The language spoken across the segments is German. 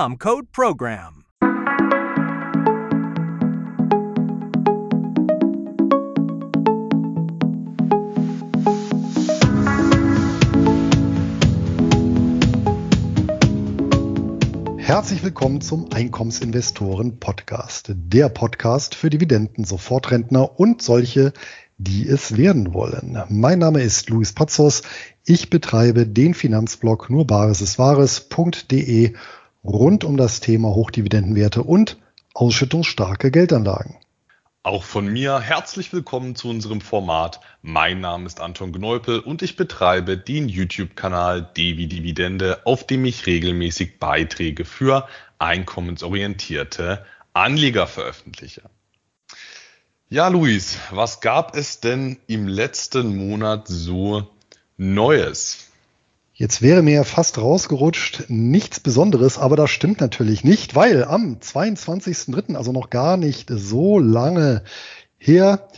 code PROGRAM. Herzlich willkommen zum Einkommensinvestoren Podcast. Der Podcast für Dividenden, Sofortrentner und solche, die es werden wollen. Mein Name ist Luis Pazos. Ich betreibe den Finanzblog nur bares ist wahres.de rund um das Thema Hochdividendenwerte und ausschüttungsstarke Geldanlagen. Auch von mir herzlich willkommen zu unserem Format. Mein Name ist Anton Gneupel und ich betreibe den YouTube-Kanal Devi Dividende, auf dem ich regelmäßig Beiträge für einkommensorientierte Anleger veröffentliche. Ja, Luis, was gab es denn im letzten Monat so Neues? Jetzt wäre mir fast rausgerutscht, nichts Besonderes, aber das stimmt natürlich nicht, weil am 22.03., also noch gar nicht so lange her,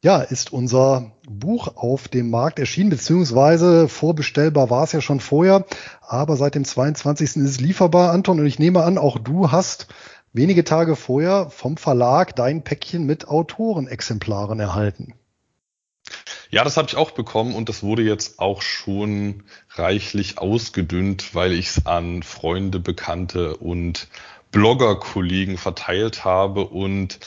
ja, ist unser Buch auf dem Markt erschienen, beziehungsweise vorbestellbar war es ja schon vorher, aber seit dem 22. ist es lieferbar, Anton, und ich nehme an, auch du hast wenige Tage vorher vom Verlag dein Päckchen mit Autorenexemplaren erhalten. Ja, das habe ich auch bekommen und das wurde jetzt auch schon reichlich ausgedünnt, weil ich es an Freunde, Bekannte und Blogger-Kollegen verteilt habe und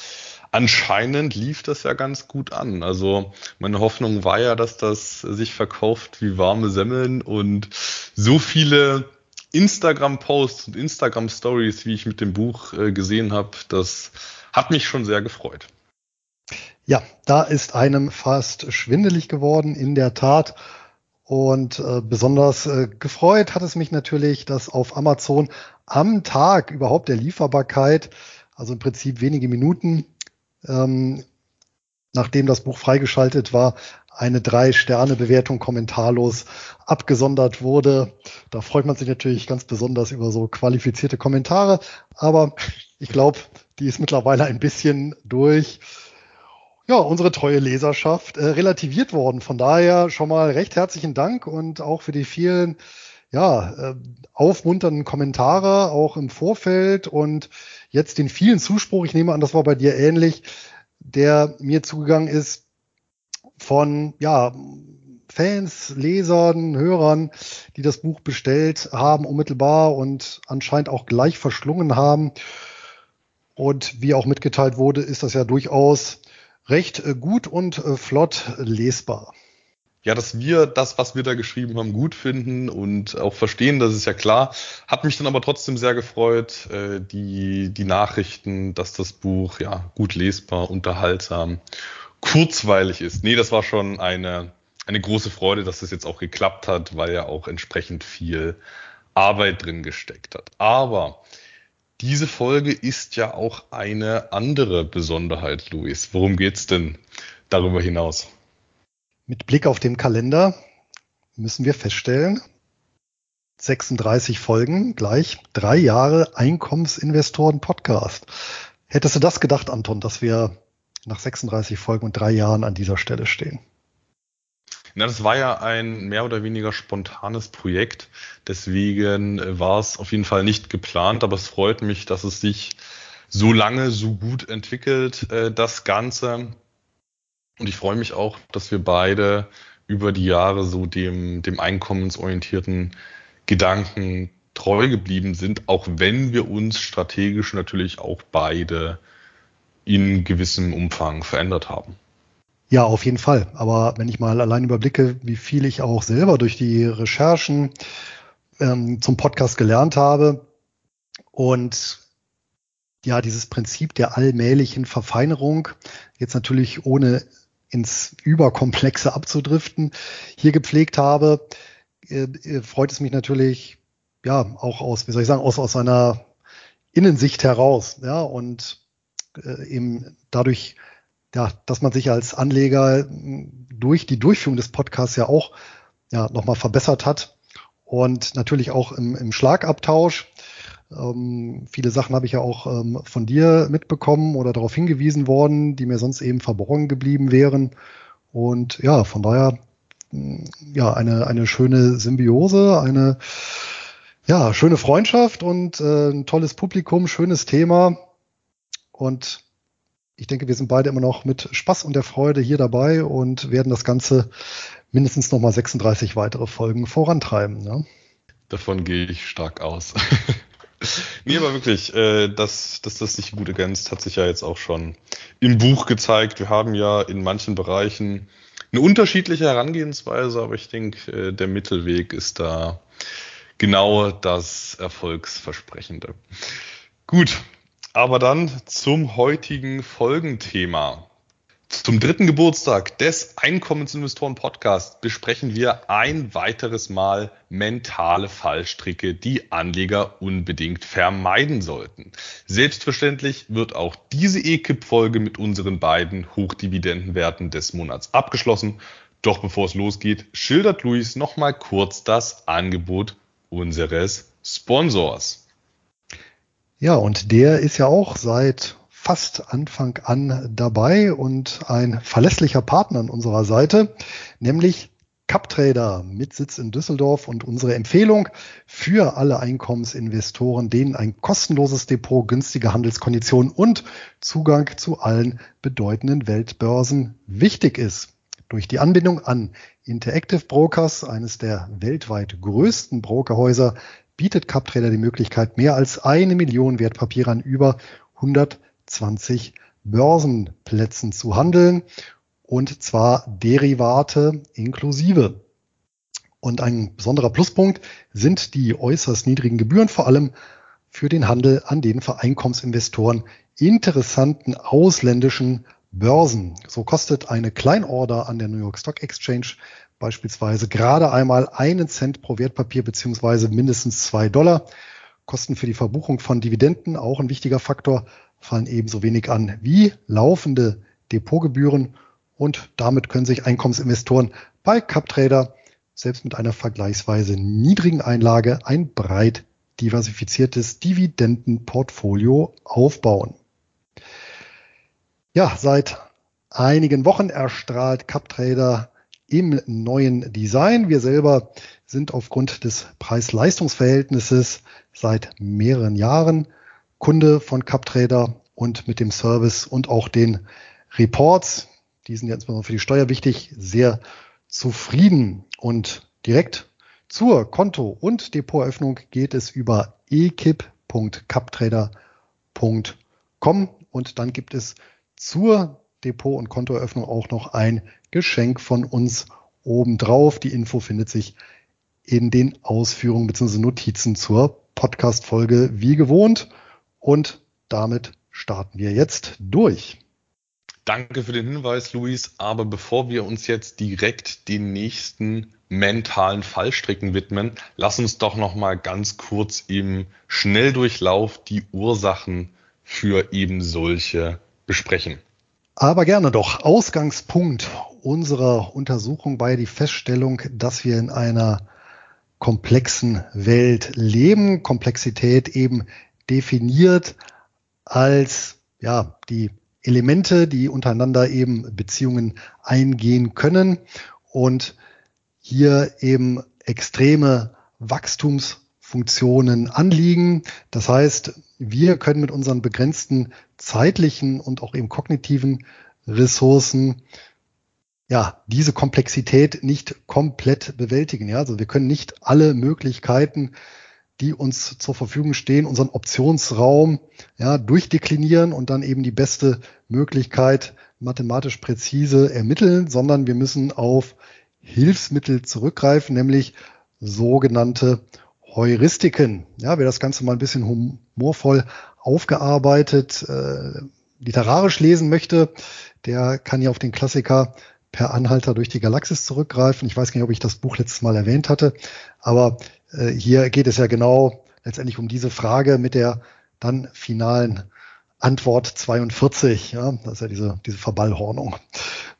anscheinend lief das ja ganz gut an. Also meine Hoffnung war ja, dass das sich verkauft wie warme Semmeln und so viele Instagram-Posts und Instagram-Stories, wie ich mit dem Buch äh, gesehen habe, das hat mich schon sehr gefreut. Ja, da ist einem fast schwindelig geworden, in der Tat. Und äh, besonders äh, gefreut hat es mich natürlich, dass auf Amazon am Tag überhaupt der Lieferbarkeit, also im Prinzip wenige Minuten, ähm, nachdem das Buch freigeschaltet war, eine Drei-Sterne-Bewertung kommentarlos abgesondert wurde. Da freut man sich natürlich ganz besonders über so qualifizierte Kommentare. Aber ich glaube, die ist mittlerweile ein bisschen durch ja, unsere treue Leserschaft äh, relativiert worden. Von daher schon mal recht herzlichen Dank und auch für die vielen ja, äh, aufmunternden Kommentare auch im Vorfeld und jetzt den vielen Zuspruch, ich nehme an, das war bei dir ähnlich, der mir zugegangen ist von ja, Fans, Lesern, Hörern, die das Buch bestellt haben unmittelbar und anscheinend auch gleich verschlungen haben. Und wie auch mitgeteilt wurde, ist das ja durchaus recht äh, gut und äh, flott lesbar. Ja, dass wir das, was wir da geschrieben haben, gut finden und auch verstehen, das ist ja klar. Hat mich dann aber trotzdem sehr gefreut, äh, die, die Nachrichten, dass das Buch ja gut lesbar, unterhaltsam, kurzweilig ist. Nee, das war schon eine, eine große Freude, dass das jetzt auch geklappt hat, weil ja auch entsprechend viel Arbeit drin gesteckt hat. Aber diese Folge ist ja auch eine andere Besonderheit, Luis. Worum geht's denn darüber hinaus? Mit Blick auf den Kalender müssen wir feststellen, 36 Folgen, gleich drei Jahre Einkommensinvestoren-Podcast. Hättest du das gedacht, Anton, dass wir nach 36 Folgen und drei Jahren an dieser Stelle stehen? Na, das war ja ein mehr oder weniger spontanes Projekt. Deswegen äh, war es auf jeden Fall nicht geplant, aber es freut mich, dass es sich so lange so gut entwickelt, äh, das Ganze. Und ich freue mich auch, dass wir beide über die Jahre so dem, dem einkommensorientierten Gedanken treu geblieben sind, auch wenn wir uns strategisch natürlich auch beide in gewissem Umfang verändert haben. Ja, auf jeden Fall. Aber wenn ich mal allein überblicke, wie viel ich auch selber durch die Recherchen ähm, zum Podcast gelernt habe und ja, dieses Prinzip der allmählichen Verfeinerung, jetzt natürlich ohne ins Überkomplexe abzudriften, hier gepflegt habe, äh, äh freut es mich natürlich ja, auch aus, wie soll ich sagen, aus, aus einer Innensicht heraus, ja, und äh, eben dadurch, ja, dass man sich als Anleger durch die Durchführung des Podcasts ja auch ja, nochmal verbessert hat und natürlich auch im, im Schlagabtausch. Ähm, viele Sachen habe ich ja auch ähm, von dir mitbekommen oder darauf hingewiesen worden, die mir sonst eben verborgen geblieben wären. Und ja, von daher, ja, eine, eine schöne Symbiose, eine ja, schöne Freundschaft und äh, ein tolles Publikum, schönes Thema. Und ich denke, wir sind beide immer noch mit Spaß und der Freude hier dabei und werden das Ganze mindestens nochmal 36 weitere Folgen vorantreiben. Ne? Davon gehe ich stark aus. nee, aber wirklich, äh, dass, dass das sich gut ergänzt, hat sich ja jetzt auch schon im Buch gezeigt. Wir haben ja in manchen Bereichen eine unterschiedliche Herangehensweise, aber ich denke, äh, der Mittelweg ist da genau das Erfolgsversprechende. Gut, aber dann zum heutigen Folgenthema. Zum dritten Geburtstag des Einkommensinvestoren Podcast besprechen wir ein weiteres Mal mentale Fallstricke, die Anleger unbedingt vermeiden sollten. Selbstverständlich wird auch diese EKIP-Folge mit unseren beiden Hochdividendenwerten des Monats abgeschlossen. Doch bevor es losgeht, schildert Luis nochmal kurz das Angebot unseres Sponsors. Ja, und der ist ja auch seit fast Anfang an dabei und ein verlässlicher Partner an unserer Seite, nämlich CupTrader mit Sitz in Düsseldorf und unsere Empfehlung für alle Einkommensinvestoren, denen ein kostenloses Depot, günstige Handelskonditionen und Zugang zu allen bedeutenden Weltbörsen wichtig ist. Durch die Anbindung an Interactive Brokers, eines der weltweit größten Brokerhäuser, bietet CupTrader die Möglichkeit, mehr als eine Million Wertpapiere an über 120 Börsenplätzen zu handeln und zwar Derivate inklusive. Und ein besonderer Pluspunkt sind die äußerst niedrigen Gebühren, vor allem für den Handel an den für Einkommensinvestoren interessanten ausländischen Börsen. So kostet eine Kleinorder an der New York Stock Exchange beispielsweise gerade einmal einen Cent pro Wertpapier beziehungsweise mindestens zwei Dollar. Kosten für die Verbuchung von Dividenden, auch ein wichtiger Faktor, fallen ebenso wenig an wie laufende Depotgebühren und damit können sich Einkommensinvestoren bei CupTrader selbst mit einer vergleichsweise niedrigen Einlage ein breit diversifiziertes Dividendenportfolio aufbauen. Ja, seit einigen Wochen erstrahlt CupTrader im neuen Design. Wir selber sind aufgrund des Preis-Leistungs-Verhältnisses seit mehreren Jahren Kunde von CupTrader und mit dem Service und auch den Reports, die sind insbesondere für die Steuer wichtig, sehr zufrieden. Und direkt zur Konto- und Depoteröffnung geht es über ekip.captrader.com und dann gibt es zur Depot- und Kontoeröffnung auch noch ein Geschenk von uns obendrauf. Die Info findet sich in den Ausführungen bzw. Notizen zur Podcast-Folge wie gewohnt. Und damit starten wir jetzt durch. Danke für den Hinweis, Luis. Aber bevor wir uns jetzt direkt den nächsten mentalen Fallstricken widmen, lass uns doch noch mal ganz kurz im Schnelldurchlauf die Ursachen für eben solche besprechen. Aber gerne doch. Ausgangspunkt unserer Untersuchung war die Feststellung, dass wir in einer komplexen Welt leben. Komplexität eben definiert als ja, die Elemente, die untereinander eben Beziehungen eingehen können und hier eben extreme Wachstumsfunktionen anliegen. Das heißt, wir können mit unseren begrenzten zeitlichen und auch eben kognitiven Ressourcen ja, diese Komplexität nicht komplett bewältigen. Ja, also wir können nicht alle Möglichkeiten, die uns zur Verfügung stehen, unseren Optionsraum ja, durchdeklinieren und dann eben die beste Möglichkeit mathematisch präzise ermitteln, sondern wir müssen auf Hilfsmittel zurückgreifen, nämlich sogenannte Heuristiken. Ja, wer das Ganze mal ein bisschen humorvoll aufgearbeitet äh, literarisch lesen möchte, der kann ja auf den Klassiker Per Anhalter durch die Galaxis zurückgreifen. Ich weiß gar nicht, ob ich das Buch letztes Mal erwähnt hatte, aber äh, hier geht es ja genau letztendlich um diese Frage mit der dann finalen Antwort 42. Ja, das ist ja diese, diese Verballhornung.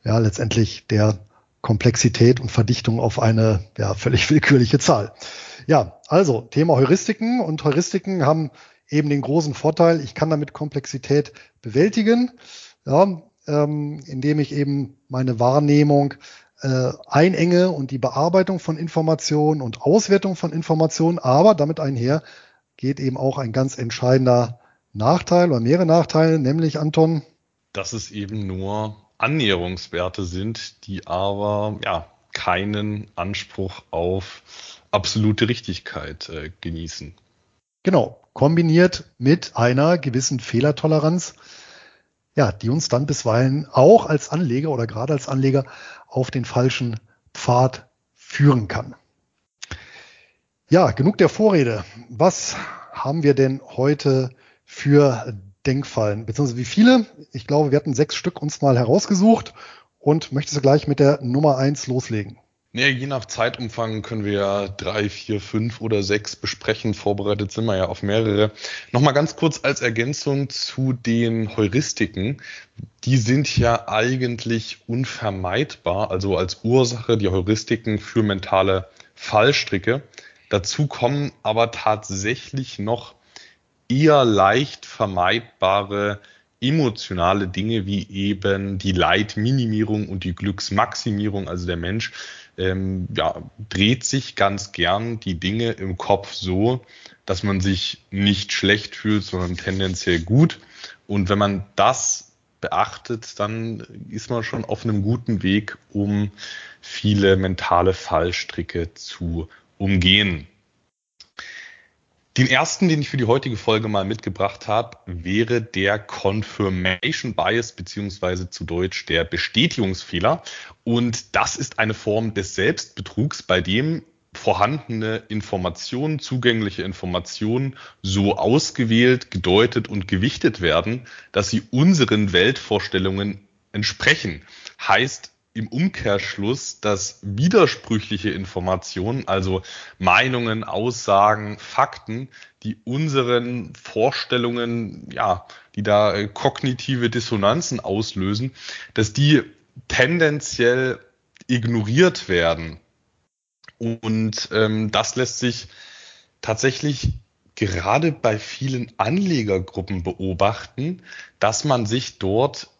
Ja, letztendlich der Komplexität und Verdichtung auf eine ja, völlig willkürliche Zahl. Ja, also Thema Heuristiken. Und Heuristiken haben eben den großen Vorteil, ich kann damit Komplexität bewältigen, ja, ähm, indem ich eben meine Wahrnehmung äh, einenge und die Bearbeitung von Informationen und Auswertung von Informationen, aber damit einher geht eben auch ein ganz entscheidender Nachteil oder mehrere Nachteile, nämlich Anton. Dass es eben nur Annäherungswerte sind, die aber ja keinen Anspruch auf absolute Richtigkeit äh, genießen. Genau, kombiniert mit einer gewissen Fehlertoleranz, ja, die uns dann bisweilen auch als Anleger oder gerade als Anleger auf den falschen Pfad führen kann. Ja, genug der Vorrede. Was haben wir denn heute für Denkfallen? Beziehungsweise wie viele? Ich glaube, wir hatten sechs Stück uns mal herausgesucht und möchtest du gleich mit der Nummer eins loslegen? Nee, je nach Zeitumfang können wir ja drei, vier, fünf oder sechs besprechen. Vorbereitet sind wir ja auf mehrere. Nochmal ganz kurz als Ergänzung zu den Heuristiken. Die sind ja eigentlich unvermeidbar, also als Ursache die Heuristiken für mentale Fallstricke. Dazu kommen aber tatsächlich noch eher leicht vermeidbare emotionale Dinge wie eben die Leidminimierung und die Glücksmaximierung. Also der Mensch ähm, ja, dreht sich ganz gern die Dinge im Kopf so, dass man sich nicht schlecht fühlt, sondern tendenziell gut. Und wenn man das beachtet, dann ist man schon auf einem guten Weg, um viele mentale Fallstricke zu umgehen. Den ersten, den ich für die heutige Folge mal mitgebracht habe, wäre der Confirmation Bias beziehungsweise zu Deutsch der Bestätigungsfehler. Und das ist eine Form des Selbstbetrugs, bei dem vorhandene Informationen, zugängliche Informationen so ausgewählt, gedeutet und gewichtet werden, dass sie unseren Weltvorstellungen entsprechen. Heißt, im Umkehrschluss, dass widersprüchliche Informationen, also Meinungen, Aussagen, Fakten, die unseren Vorstellungen, ja, die da äh, kognitive Dissonanzen auslösen, dass die tendenziell ignoriert werden. Und ähm, das lässt sich tatsächlich gerade bei vielen Anlegergruppen beobachten, dass man sich dort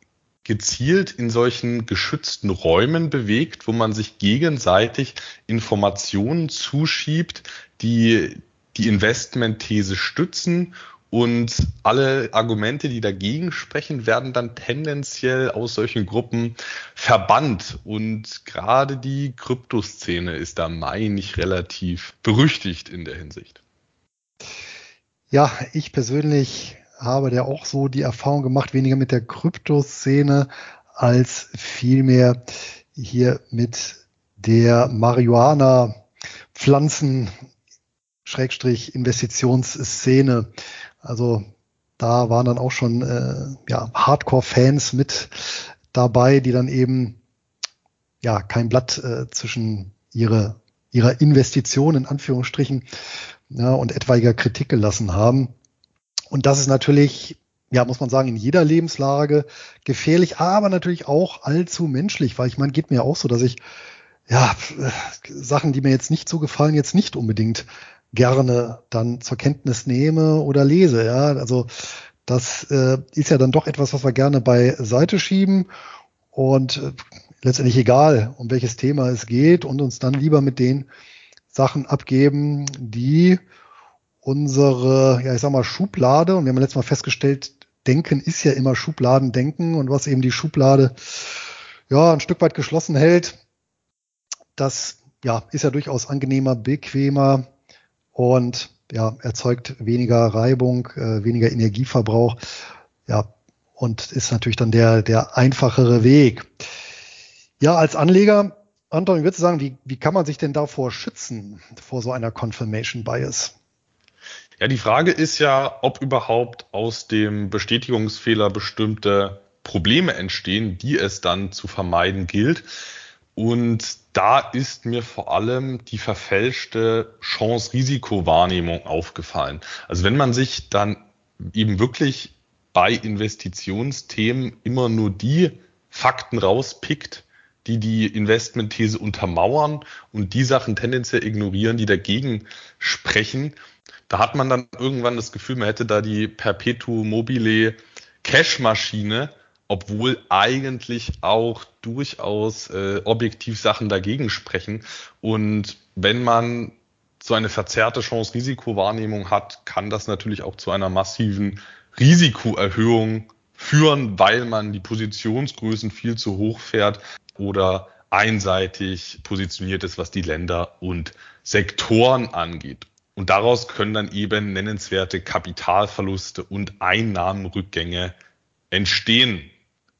gezielt in solchen geschützten Räumen bewegt, wo man sich gegenseitig Informationen zuschiebt, die die Investmentthese stützen und alle Argumente, die dagegen sprechen, werden dann tendenziell aus solchen Gruppen verbannt. Und gerade die Kryptoszene ist da, meine ich, relativ berüchtigt in der Hinsicht. Ja, ich persönlich habe der auch so die Erfahrung gemacht, weniger mit der Kryptoszene als vielmehr hier mit der Marihuana Pflanzen Schrägstrich Investitionsszene. Also da waren dann auch schon äh, ja, Hardcore-Fans mit dabei, die dann eben ja kein Blatt äh, zwischen ihre, ihrer Investition in Anführungsstrichen ja, und etwaiger Kritik gelassen haben. Und das ist natürlich, ja, muss man sagen, in jeder Lebenslage gefährlich, aber natürlich auch allzu menschlich, weil ich meine, geht mir auch so, dass ich ja Sachen, die mir jetzt nicht so gefallen, jetzt nicht unbedingt gerne dann zur Kenntnis nehme oder lese. Ja, also das äh, ist ja dann doch etwas, was wir gerne beiseite schieben und äh, letztendlich egal, um welches Thema es geht und uns dann lieber mit den Sachen abgeben, die unsere, ja, ich sag mal, Schublade, und wir haben letztes Mal festgestellt, Denken ist ja immer Schubladendenken und was eben die Schublade ja ein Stück weit geschlossen hält, das ja ist ja durchaus angenehmer, bequemer und ja erzeugt weniger Reibung, äh, weniger Energieverbrauch, ja und ist natürlich dann der der einfachere Weg. Ja, als Anleger, Anton, ich würde sagen, wie, wie kann man sich denn davor schützen vor so einer Confirmation Bias? Ja, die Frage ist ja, ob überhaupt aus dem Bestätigungsfehler bestimmte Probleme entstehen, die es dann zu vermeiden gilt. Und da ist mir vor allem die verfälschte Chance-Risiko-Wahrnehmung aufgefallen. Also wenn man sich dann eben wirklich bei Investitionsthemen immer nur die Fakten rauspickt, die die Investmentthese untermauern und die Sachen tendenziell ignorieren, die dagegen sprechen, da hat man dann irgendwann das Gefühl, man hätte da die Perpetuum mobile Cash-Maschine obwohl eigentlich auch durchaus äh, objektiv Sachen dagegen sprechen. Und wenn man so eine verzerrte Chance-Risiko-Wahrnehmung hat, kann das natürlich auch zu einer massiven Risikoerhöhung führen, weil man die Positionsgrößen viel zu hoch fährt oder einseitig positioniert ist, was die Länder und Sektoren angeht. Und daraus können dann eben nennenswerte Kapitalverluste und Einnahmenrückgänge entstehen.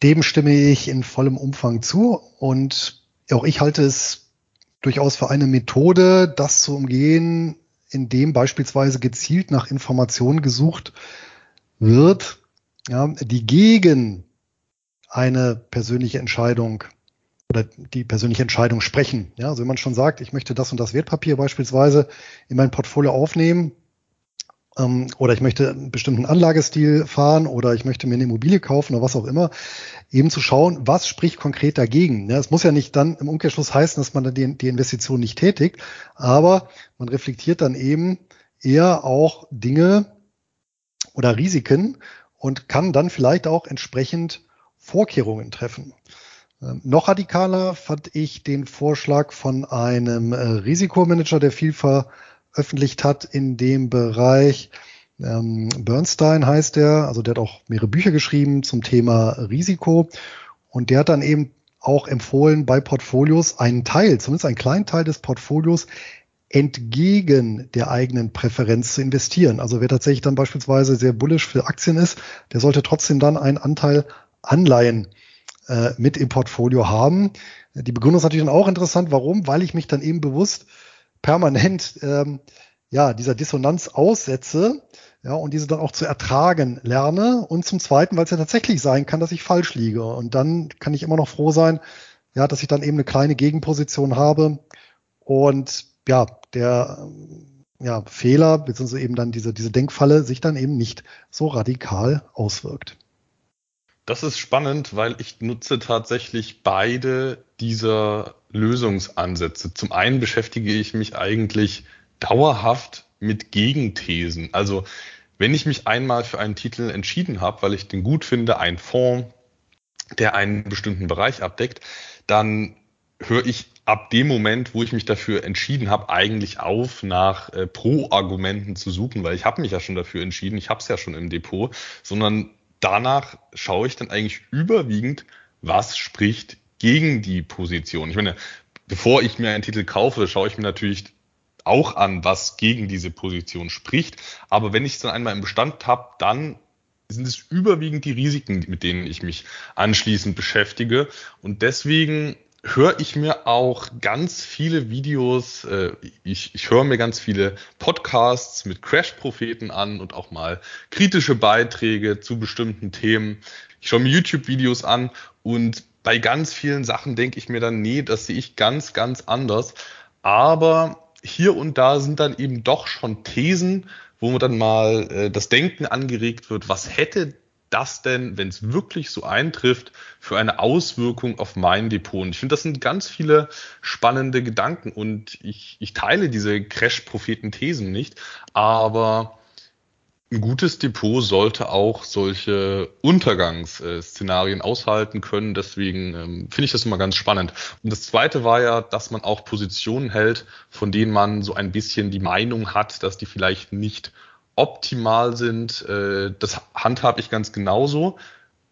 Dem stimme ich in vollem Umfang zu und auch ich halte es durchaus für eine Methode, das zu umgehen, indem beispielsweise gezielt nach Informationen gesucht wird, ja, die gegen eine persönliche Entscheidung oder die persönliche Entscheidung sprechen. Ja, also wenn man schon sagt, ich möchte das und das Wertpapier beispielsweise in mein Portfolio aufnehmen, ähm, oder ich möchte einen bestimmten Anlagestil fahren oder ich möchte mir eine Immobilie kaufen oder was auch immer, eben zu schauen, was spricht konkret dagegen. Ja, es muss ja nicht dann im Umkehrschluss heißen, dass man dann die, die Investition nicht tätigt, aber man reflektiert dann eben eher auch Dinge oder Risiken und kann dann vielleicht auch entsprechend Vorkehrungen treffen. Ähm, noch radikaler fand ich den Vorschlag von einem äh, Risikomanager, der viel ver veröffentlicht hat in dem Bereich. Ähm, Bernstein heißt der, also der hat auch mehrere Bücher geschrieben zum Thema Risiko und der hat dann eben auch empfohlen, bei Portfolios einen Teil, zumindest einen kleinen Teil des Portfolios entgegen der eigenen Präferenz zu investieren. Also wer tatsächlich dann beispielsweise sehr bullisch für Aktien ist, der sollte trotzdem dann einen Anteil Anleihen äh, mit im Portfolio haben. Die Begründung ist natürlich dann auch interessant. Warum? Weil ich mich dann eben bewusst permanent ähm, ja dieser Dissonanz aussetze ja und diese dann auch zu ertragen lerne und zum zweiten, weil es ja tatsächlich sein kann, dass ich falsch liege und dann kann ich immer noch froh sein, ja, dass ich dann eben eine kleine Gegenposition habe und ja, der ja, Fehler beziehungsweise eben dann diese diese Denkfalle sich dann eben nicht so radikal auswirkt. Das ist spannend, weil ich nutze tatsächlich beide dieser Lösungsansätze. Zum einen beschäftige ich mich eigentlich dauerhaft mit Gegenthesen. Also wenn ich mich einmal für einen Titel entschieden habe, weil ich den gut finde, ein Fonds, der einen bestimmten Bereich abdeckt, dann höre ich ab dem Moment, wo ich mich dafür entschieden habe, eigentlich auf, nach äh, Pro-Argumenten zu suchen, weil ich habe mich ja schon dafür entschieden, ich habe es ja schon im Depot, sondern danach schaue ich dann eigentlich überwiegend, was spricht gegen die Position. Ich meine, bevor ich mir einen Titel kaufe, schaue ich mir natürlich auch an, was gegen diese Position spricht. Aber wenn ich es dann einmal im Bestand habe, dann sind es überwiegend die Risiken, mit denen ich mich anschließend beschäftige. Und deswegen höre ich mir auch ganz viele Videos, äh, ich, ich höre mir ganz viele Podcasts mit Crash-Propheten an und auch mal kritische Beiträge zu bestimmten Themen. Ich schaue mir YouTube-Videos an und bei ganz vielen Sachen denke ich mir dann, nee, das sehe ich ganz, ganz anders. Aber hier und da sind dann eben doch schon Thesen, wo man dann mal äh, das Denken angeregt wird, was hätte das denn, wenn es wirklich so eintrifft, für eine Auswirkung auf mein Depot? Und ich finde, das sind ganz viele spannende Gedanken und ich, ich teile diese Crash-Propheten-Thesen nicht, aber ein gutes Depot sollte auch solche Untergangsszenarien aushalten können. Deswegen ähm, finde ich das immer ganz spannend. Und das Zweite war ja, dass man auch Positionen hält, von denen man so ein bisschen die Meinung hat, dass die vielleicht nicht optimal sind, äh, das handhabe ich ganz genauso,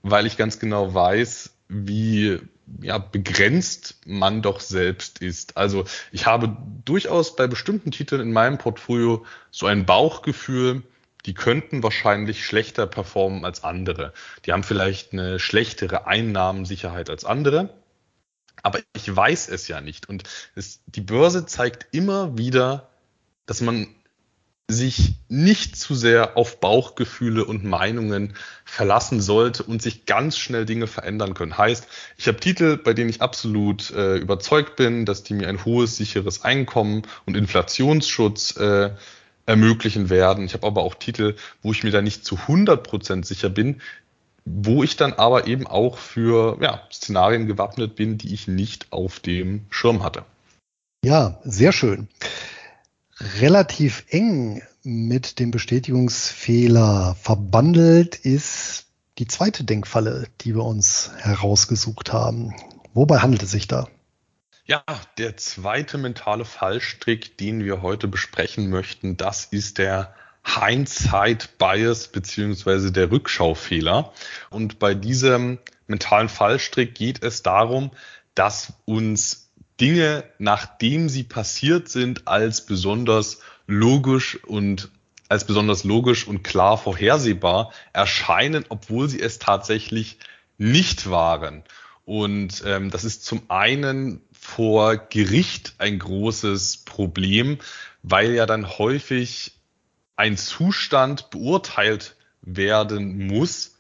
weil ich ganz genau weiß, wie ja, begrenzt man doch selbst ist. Also ich habe durchaus bei bestimmten Titeln in meinem Portfolio so ein Bauchgefühl, die könnten wahrscheinlich schlechter performen als andere. Die haben vielleicht eine schlechtere Einnahmensicherheit als andere. Aber ich weiß es ja nicht. Und es, die Börse zeigt immer wieder, dass man sich nicht zu sehr auf Bauchgefühle und Meinungen verlassen sollte und sich ganz schnell Dinge verändern können. Heißt, ich habe Titel, bei denen ich absolut äh, überzeugt bin, dass die mir ein hohes, sicheres Einkommen und Inflationsschutz äh, ermöglichen werden. Ich habe aber auch Titel, wo ich mir da nicht zu 100% sicher bin, wo ich dann aber eben auch für ja, Szenarien gewappnet bin, die ich nicht auf dem Schirm hatte. Ja, sehr schön relativ eng mit dem Bestätigungsfehler verbandelt ist die zweite Denkfalle, die wir uns herausgesucht haben. Wobei handelt es sich da? Ja, der zweite mentale Fallstrick, den wir heute besprechen möchten, das ist der Hindsight Bias beziehungsweise der Rückschaufehler. Und bei diesem mentalen Fallstrick geht es darum, dass uns Dinge, nachdem sie passiert sind, als besonders logisch und als besonders logisch und klar vorhersehbar erscheinen, obwohl sie es tatsächlich nicht waren. Und ähm, das ist zum einen vor Gericht ein großes Problem, weil ja dann häufig ein Zustand beurteilt werden muss,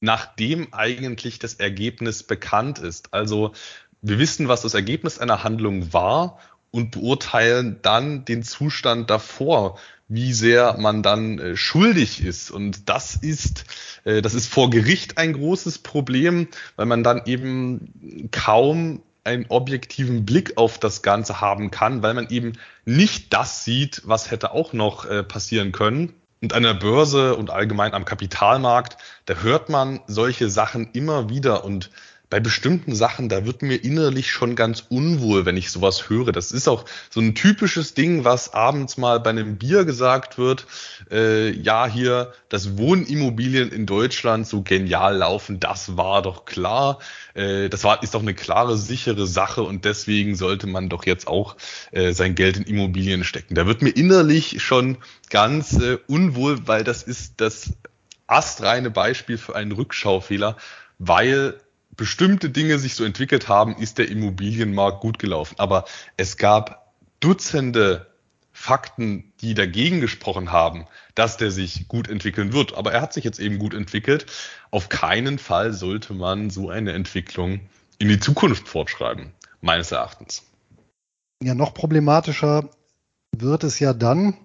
nachdem eigentlich das Ergebnis bekannt ist. Also wir wissen, was das Ergebnis einer Handlung war und beurteilen dann den Zustand davor, wie sehr man dann äh, schuldig ist. Und das ist, äh, das ist vor Gericht ein großes Problem, weil man dann eben kaum einen objektiven Blick auf das Ganze haben kann, weil man eben nicht das sieht, was hätte auch noch äh, passieren können. Und an der Börse und allgemein am Kapitalmarkt, da hört man solche Sachen immer wieder und bei bestimmten Sachen, da wird mir innerlich schon ganz unwohl, wenn ich sowas höre. Das ist auch so ein typisches Ding, was abends mal bei einem Bier gesagt wird. Äh, ja, hier, dass Wohnimmobilien in Deutschland so genial laufen, das war doch klar. Äh, das war, ist doch eine klare, sichere Sache und deswegen sollte man doch jetzt auch äh, sein Geld in Immobilien stecken. Da wird mir innerlich schon ganz äh, unwohl, weil das ist das astreine Beispiel für einen Rückschaufehler, weil bestimmte Dinge sich so entwickelt haben, ist der Immobilienmarkt gut gelaufen. Aber es gab Dutzende Fakten, die dagegen gesprochen haben, dass der sich gut entwickeln wird. Aber er hat sich jetzt eben gut entwickelt. Auf keinen Fall sollte man so eine Entwicklung in die Zukunft fortschreiben, meines Erachtens. Ja, noch problematischer wird es ja dann,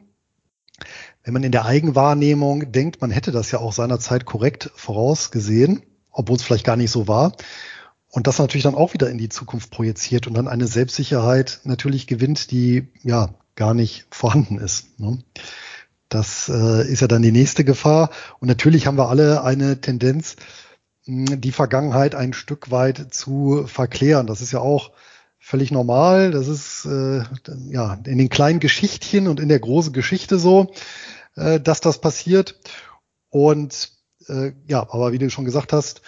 wenn man in der Eigenwahrnehmung denkt, man hätte das ja auch seinerzeit korrekt vorausgesehen obwohl es vielleicht gar nicht so war. Und das natürlich dann auch wieder in die Zukunft projiziert und dann eine Selbstsicherheit natürlich gewinnt, die ja gar nicht vorhanden ist. Ne? Das äh, ist ja dann die nächste Gefahr. Und natürlich haben wir alle eine Tendenz, die Vergangenheit ein Stück weit zu verklären. Das ist ja auch völlig normal. Das ist äh, ja in den kleinen Geschichtchen und in der großen Geschichte so, äh, dass das passiert. Und äh, ja, aber wie du schon gesagt hast,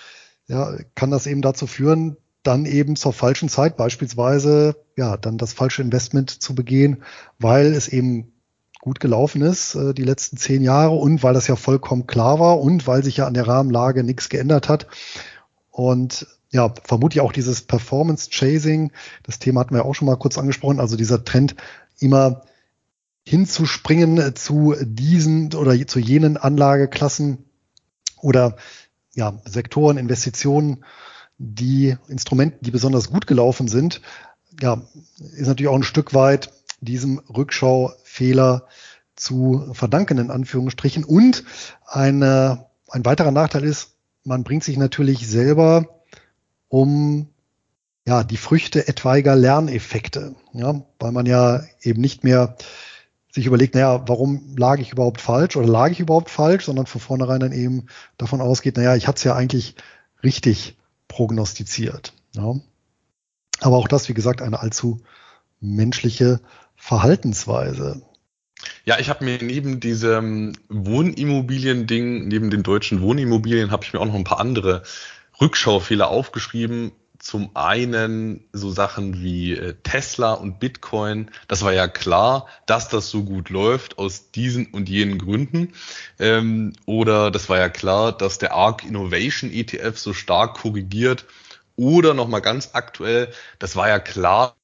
ja, kann das eben dazu führen, dann eben zur falschen Zeit beispielsweise, ja, dann das falsche Investment zu begehen, weil es eben gut gelaufen ist, äh, die letzten zehn Jahre und weil das ja vollkommen klar war und weil sich ja an der Rahmenlage nichts geändert hat. Und ja, vermutlich auch dieses Performance Chasing, das Thema hatten wir auch schon mal kurz angesprochen, also dieser Trend immer hinzuspringen zu diesen oder zu jenen Anlageklassen, oder ja, Sektoren, Investitionen, die Instrumente, die besonders gut gelaufen sind, ja, ist natürlich auch ein Stück weit diesem Rückschaufehler zu verdanken, in Anführungsstrichen. Und eine, ein weiterer Nachteil ist, man bringt sich natürlich selber um ja, die Früchte etwaiger Lerneffekte, ja, weil man ja eben nicht mehr sich überlegt, naja, warum lag ich überhaupt falsch oder lag ich überhaupt falsch, sondern von vornherein dann eben davon ausgeht, naja, ich hatte es ja eigentlich richtig prognostiziert. Ja. Aber auch das, wie gesagt, eine allzu menschliche Verhaltensweise. Ja, ich habe mir neben diesem Wohnimmobilien-Ding, neben den deutschen Wohnimmobilien, habe ich mir auch noch ein paar andere Rückschaufehler aufgeschrieben, zum einen so Sachen wie äh, Tesla und Bitcoin. Das war ja klar, dass das so gut läuft aus diesen und jenen Gründen. Ähm, oder das war ja klar, dass der ARK Innovation ETF so stark korrigiert. Oder nochmal ganz aktuell, das war ja klar,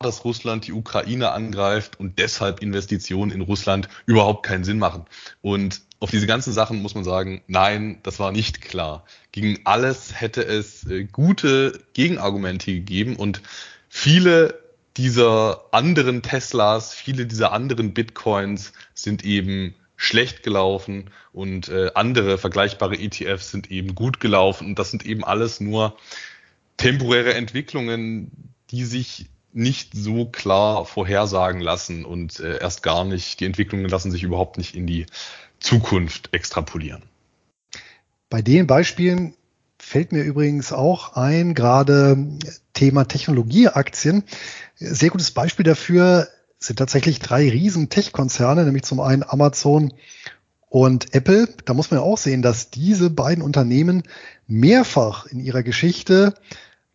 dass Russland die Ukraine angreift und deshalb Investitionen in Russland überhaupt keinen Sinn machen. Und auf diese ganzen Sachen muss man sagen, nein, das war nicht klar. Gegen alles hätte es äh, gute Gegenargumente gegeben und viele dieser anderen Teslas, viele dieser anderen Bitcoins sind eben schlecht gelaufen und äh, andere vergleichbare ETFs sind eben gut gelaufen. Und das sind eben alles nur temporäre Entwicklungen, die sich nicht so klar vorhersagen lassen und äh, erst gar nicht, die Entwicklungen lassen sich überhaupt nicht in die Zukunft extrapolieren. Bei den Beispielen fällt mir übrigens auch ein, gerade Thema Technologieaktien. Sehr gutes Beispiel dafür sind tatsächlich drei riesen Tech-Konzerne, nämlich zum einen Amazon und Apple. Da muss man ja auch sehen, dass diese beiden Unternehmen mehrfach in ihrer Geschichte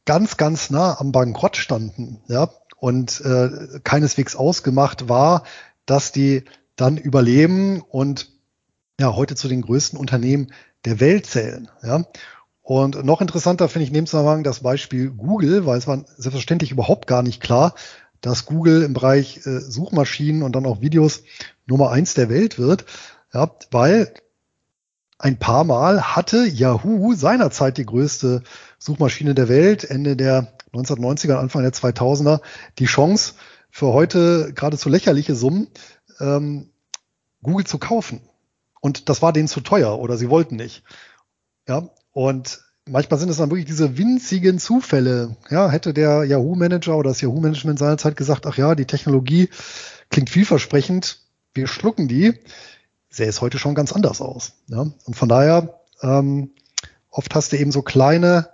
ganz, ganz nah am Bankrott standen, ja, und äh, keineswegs ausgemacht war, dass die dann überleben und ja heute zu den größten Unternehmen der Welt zählen, ja. Und noch interessanter finde ich in dem Zusammenhang das Beispiel Google, weil es war selbstverständlich überhaupt gar nicht klar, dass Google im Bereich äh, Suchmaschinen und dann auch Videos Nummer eins der Welt wird, ja, weil ein paar Mal hatte Yahoo seinerzeit die größte Suchmaschine der Welt, Ende der 1990er, Anfang der 2000er, die Chance für heute geradezu lächerliche Summen ähm, Google zu kaufen. Und das war denen zu teuer oder sie wollten nicht. Ja, und manchmal sind es dann wirklich diese winzigen Zufälle. Ja, hätte der Yahoo-Manager oder das Yahoo-Management seinerzeit gesagt, ach ja, die Technologie klingt vielversprechend, wir schlucken die, sähe es heute schon ganz anders aus. Ja? Und von daher, ähm, oft hast du eben so kleine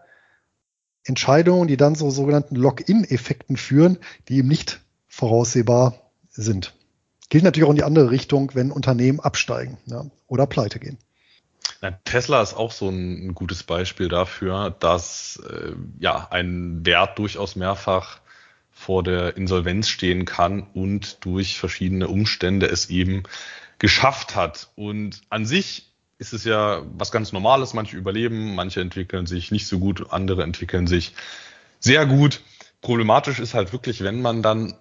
Entscheidungen, die dann so sogenannten Lock-in-Effekten führen, die eben nicht voraussehbar sind. Gilt natürlich auch in die andere Richtung, wenn Unternehmen absteigen ja, oder pleite gehen. Tesla ist auch so ein, ein, gutes Beispiel dafür, dass äh, ja ein Wert durchaus mehrfach vor der Insolvenz stehen kann und durch verschiedene Umstände es eben geschafft hat. Und an sich ist es ja was ganz Normales. Manche überleben, manche entwickeln sich nicht so gut, andere entwickeln sich sehr gut. Problematisch ist halt wirklich, wenn man dann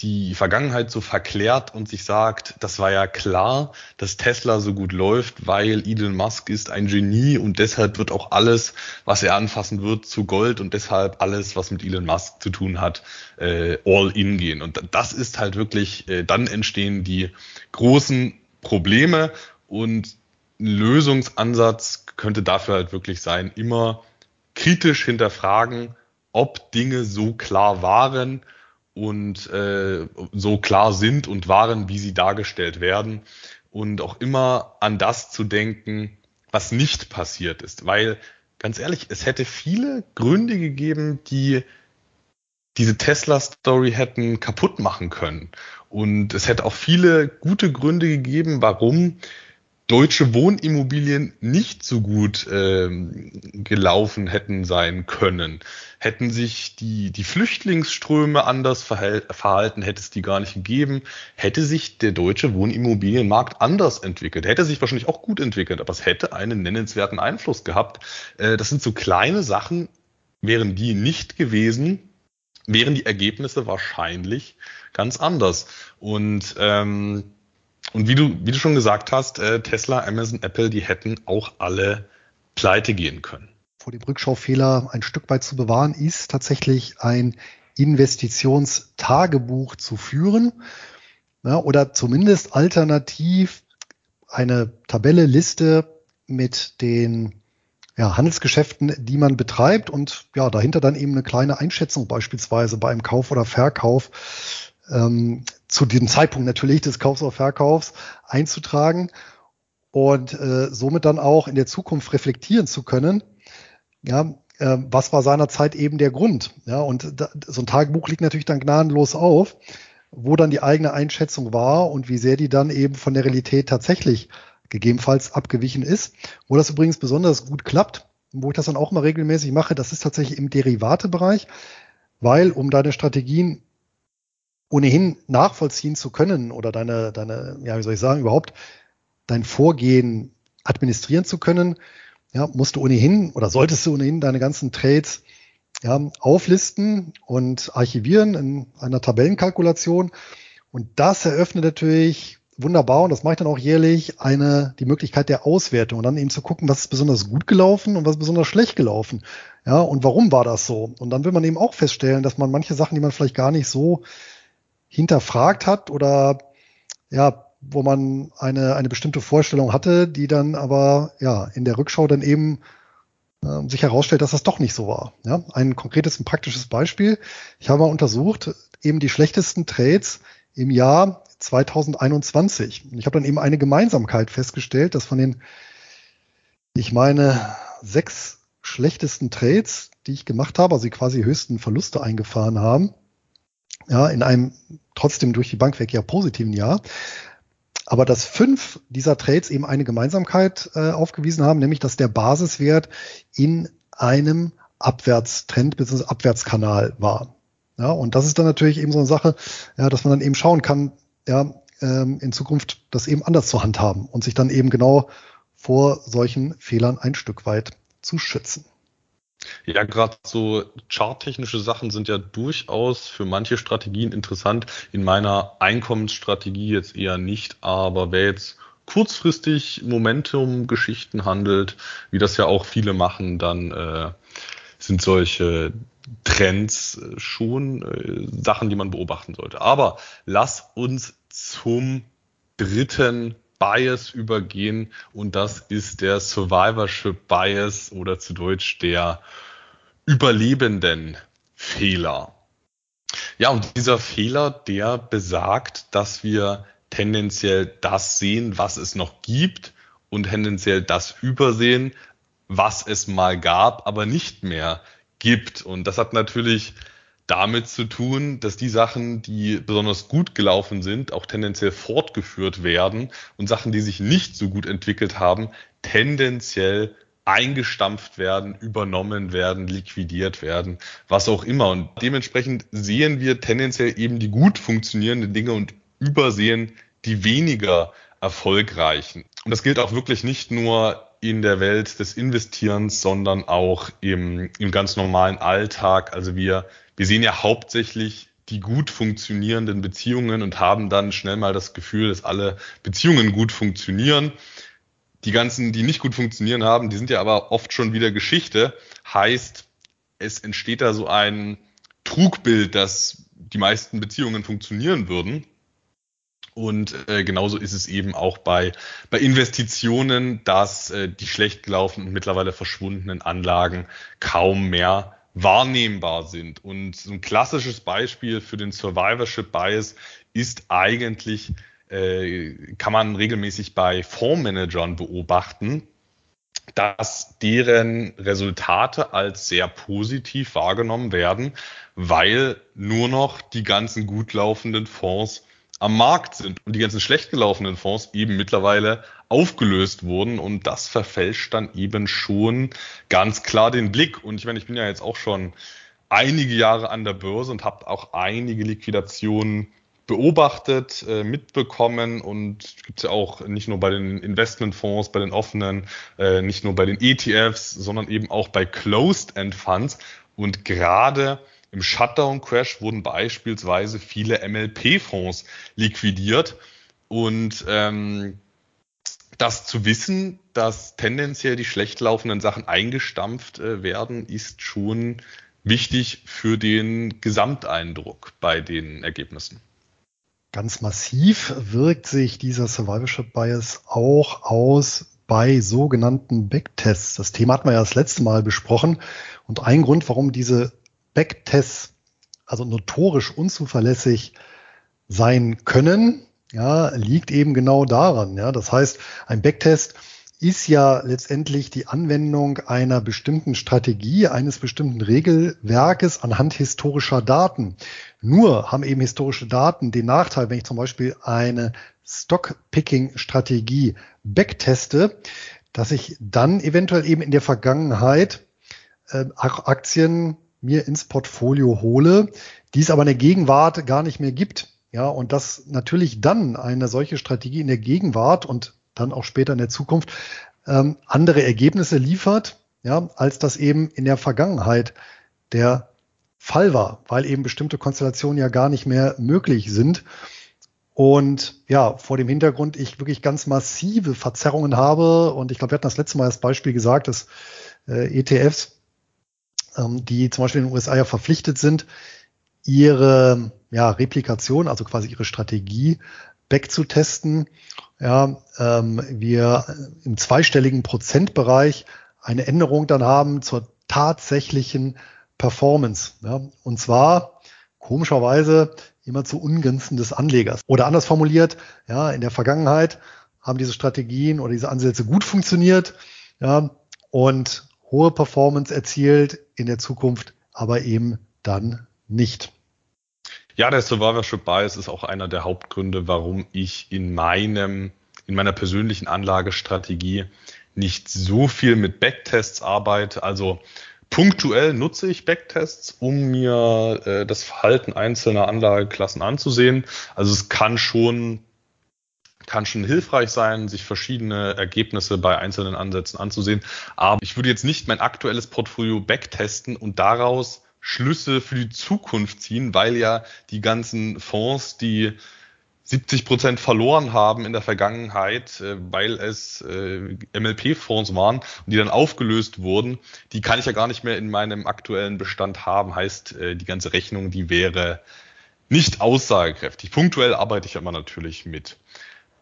die Vergangenheit so verklärt und sich sagt, das war ja klar, dass Tesla so gut läuft, weil Elon Musk ist ein Genie und deshalb wird auch alles, was er anfassen wird, zu Gold und deshalb alles, was mit Elon Musk zu tun hat, äh, all in gehen. Und das ist halt wirklich, äh, dann entstehen die großen Probleme und Lösungsansatz könnte dafür halt wirklich sein, immer kritisch hinterfragen, ob Dinge so klar waren und äh, so klar sind und waren, wie sie dargestellt werden. Und auch immer an das zu denken, was nicht passiert ist. Weil, ganz ehrlich, es hätte viele Gründe gegeben, die diese Tesla-Story hätten kaputt machen können. Und es hätte auch viele gute Gründe gegeben, warum deutsche Wohnimmobilien nicht so gut ähm, gelaufen hätten sein können. Hätten sich die, die Flüchtlingsströme anders verhalten, hätte es die gar nicht gegeben, hätte sich der deutsche Wohnimmobilienmarkt anders entwickelt. Hätte sich wahrscheinlich auch gut entwickelt, aber es hätte einen nennenswerten Einfluss gehabt. Äh, das sind so kleine Sachen, wären die nicht gewesen, wären die Ergebnisse wahrscheinlich ganz anders. Und ähm, und wie du, wie du schon gesagt hast, äh, Tesla, Amazon, Apple, die hätten auch alle pleite gehen können. Vor dem Rückschaufehler ein Stück weit zu bewahren, ist tatsächlich ein Investitionstagebuch zu führen ja, oder zumindest alternativ eine Tabelle, Liste mit den ja, Handelsgeschäften, die man betreibt und ja, dahinter dann eben eine kleine Einschätzung beispielsweise beim Kauf oder Verkauf ähm, zu diesem Zeitpunkt natürlich des Kaufs oder Verkaufs einzutragen und äh, somit dann auch in der Zukunft reflektieren zu können. Ja, äh, was war seinerzeit eben der Grund? Ja, und da, so ein Tagebuch liegt natürlich dann gnadenlos auf, wo dann die eigene Einschätzung war und wie sehr die dann eben von der Realität tatsächlich gegebenenfalls abgewichen ist. Wo das übrigens besonders gut klappt, wo ich das dann auch mal regelmäßig mache, das ist tatsächlich im Derivatebereich, weil um deine Strategien ohnehin nachvollziehen zu können oder deine, deine, ja, wie soll ich sagen, überhaupt dein Vorgehen administrieren zu können, ja, musst du ohnehin oder solltest du ohnehin deine ganzen Trades ja, auflisten und archivieren in einer Tabellenkalkulation. Und das eröffnet natürlich wunderbar, und das mache ich dann auch jährlich, eine, die Möglichkeit der Auswertung und dann eben zu gucken, was ist besonders gut gelaufen und was ist besonders schlecht gelaufen. Ja, und warum war das so? Und dann will man eben auch feststellen, dass man manche Sachen, die man vielleicht gar nicht so hinterfragt hat oder ja, wo man eine, eine bestimmte Vorstellung hatte, die dann aber ja in der Rückschau dann eben äh, sich herausstellt, dass das doch nicht so war. Ja, ein konkretes, ein praktisches Beispiel. Ich habe mal untersucht, eben die schlechtesten Trades im Jahr 2021. Und ich habe dann eben eine Gemeinsamkeit festgestellt, dass von den, ich meine, sechs schlechtesten Trades, die ich gemacht habe, also quasi höchsten Verluste eingefahren haben, ja, in einem trotzdem durch die Bank weg ja positiven Jahr, aber dass fünf dieser Trades eben eine Gemeinsamkeit äh, aufgewiesen haben, nämlich dass der Basiswert in einem Abwärtstrend bzw. Abwärtskanal war. Ja, und das ist dann natürlich eben so eine Sache, ja, dass man dann eben schauen kann, ja, ähm, in Zukunft das eben anders zu handhaben und sich dann eben genau vor solchen Fehlern ein Stück weit zu schützen. Ja, gerade so charttechnische Sachen sind ja durchaus für manche Strategien interessant. In meiner Einkommensstrategie jetzt eher nicht, aber wer jetzt kurzfristig Momentum-Geschichten handelt, wie das ja auch viele machen, dann äh, sind solche Trends äh, schon äh, Sachen, die man beobachten sollte. Aber lass uns zum dritten Bias übergehen und das ist der Survivorship Bias oder zu Deutsch der überlebenden Fehler. Ja, und dieser Fehler, der besagt, dass wir tendenziell das sehen, was es noch gibt und tendenziell das übersehen, was es mal gab, aber nicht mehr gibt. Und das hat natürlich damit zu tun, dass die Sachen, die besonders gut gelaufen sind, auch tendenziell fortgeführt werden und Sachen, die sich nicht so gut entwickelt haben, tendenziell eingestampft werden, übernommen werden, liquidiert werden, was auch immer. Und dementsprechend sehen wir tendenziell eben die gut funktionierenden Dinge und übersehen die weniger erfolgreichen. Und das gilt auch wirklich nicht nur in der Welt des Investierens, sondern auch im, im ganz normalen Alltag. Also wir, wir sehen ja hauptsächlich die gut funktionierenden Beziehungen und haben dann schnell mal das Gefühl, dass alle Beziehungen gut funktionieren. Die ganzen, die nicht gut funktionieren haben, die sind ja aber oft schon wieder Geschichte. Heißt, es entsteht da so ein Trugbild, dass die meisten Beziehungen funktionieren würden. Und äh, genauso ist es eben auch bei, bei Investitionen, dass äh, die schlecht gelaufenen und mittlerweile verschwundenen Anlagen kaum mehr wahrnehmbar sind. Und ein klassisches Beispiel für den Survivorship Bias ist eigentlich, äh, kann man regelmäßig bei Fondsmanagern beobachten, dass deren Resultate als sehr positiv wahrgenommen werden, weil nur noch die ganzen gut laufenden Fonds am Markt sind und die ganzen schlecht gelaufenen Fonds eben mittlerweile aufgelöst wurden und das verfälscht dann eben schon ganz klar den Blick. Und ich meine, ich bin ja jetzt auch schon einige Jahre an der Börse und habe auch einige Liquidationen beobachtet, äh, mitbekommen und gibt es ja auch nicht nur bei den Investmentfonds, bei den offenen, äh, nicht nur bei den ETFs, sondern eben auch bei Closed-End Funds. Und gerade im Shutdown-Crash wurden beispielsweise viele MLP-Fonds liquidiert. Und ähm, das zu wissen, dass tendenziell die schlecht laufenden Sachen eingestampft äh, werden, ist schon wichtig für den Gesamteindruck bei den Ergebnissen. Ganz massiv wirkt sich dieser Survivorship Bias auch aus bei sogenannten Backtests. Das Thema hatten wir ja das letzte Mal besprochen. Und ein Grund, warum diese Backtests also notorisch unzuverlässig sein können, ja, liegt eben genau daran. Ja, das heißt, ein Backtest ist ja letztendlich die Anwendung einer bestimmten Strategie, eines bestimmten Regelwerkes anhand historischer Daten. Nur haben eben historische Daten den Nachteil, wenn ich zum Beispiel eine Stock-Picking-Strategie backteste, dass ich dann eventuell eben in der Vergangenheit äh, Aktien mir ins Portfolio hole, die es aber in der Gegenwart gar nicht mehr gibt. Ja, und dass natürlich dann eine solche Strategie in der Gegenwart und dann auch später in der Zukunft ähm, andere Ergebnisse liefert, ja, als das eben in der Vergangenheit der Fall war, weil eben bestimmte Konstellationen ja gar nicht mehr möglich sind. Und ja, vor dem Hintergrund ich wirklich ganz massive Verzerrungen habe. Und ich glaube, wir hatten das letzte Mal das Beispiel gesagt, dass äh, ETFs, ähm, die zum Beispiel in den USA ja verpflichtet sind, ihre ja, Replikation, also quasi ihre Strategie backzutesten. Ja, ähm, wir im zweistelligen Prozentbereich eine Änderung dann haben zur tatsächlichen Performance. Ja, und zwar komischerweise immer zu Ungunsten des Anlegers. Oder anders formuliert, ja, in der Vergangenheit haben diese Strategien oder diese Ansätze gut funktioniert, ja, und hohe Performance erzielt, in der Zukunft aber eben dann nicht. Ja, der Survivorship Bias ist auch einer der Hauptgründe, warum ich in meinem, in meiner persönlichen Anlagestrategie nicht so viel mit Backtests arbeite. Also punktuell nutze ich Backtests, um mir äh, das Verhalten einzelner Anlageklassen anzusehen. Also es kann schon kann schon hilfreich sein, sich verschiedene Ergebnisse bei einzelnen Ansätzen anzusehen. Aber ich würde jetzt nicht mein aktuelles Portfolio backtesten und daraus Schlüsse für die Zukunft ziehen, weil ja die ganzen Fonds, die 70 Prozent verloren haben in der Vergangenheit, äh, weil es äh, MLP-Fonds waren und die dann aufgelöst wurden, die kann ich ja gar nicht mehr in meinem aktuellen Bestand haben. Heißt, äh, die ganze Rechnung, die wäre nicht aussagekräftig. Punktuell arbeite ich aber natürlich mit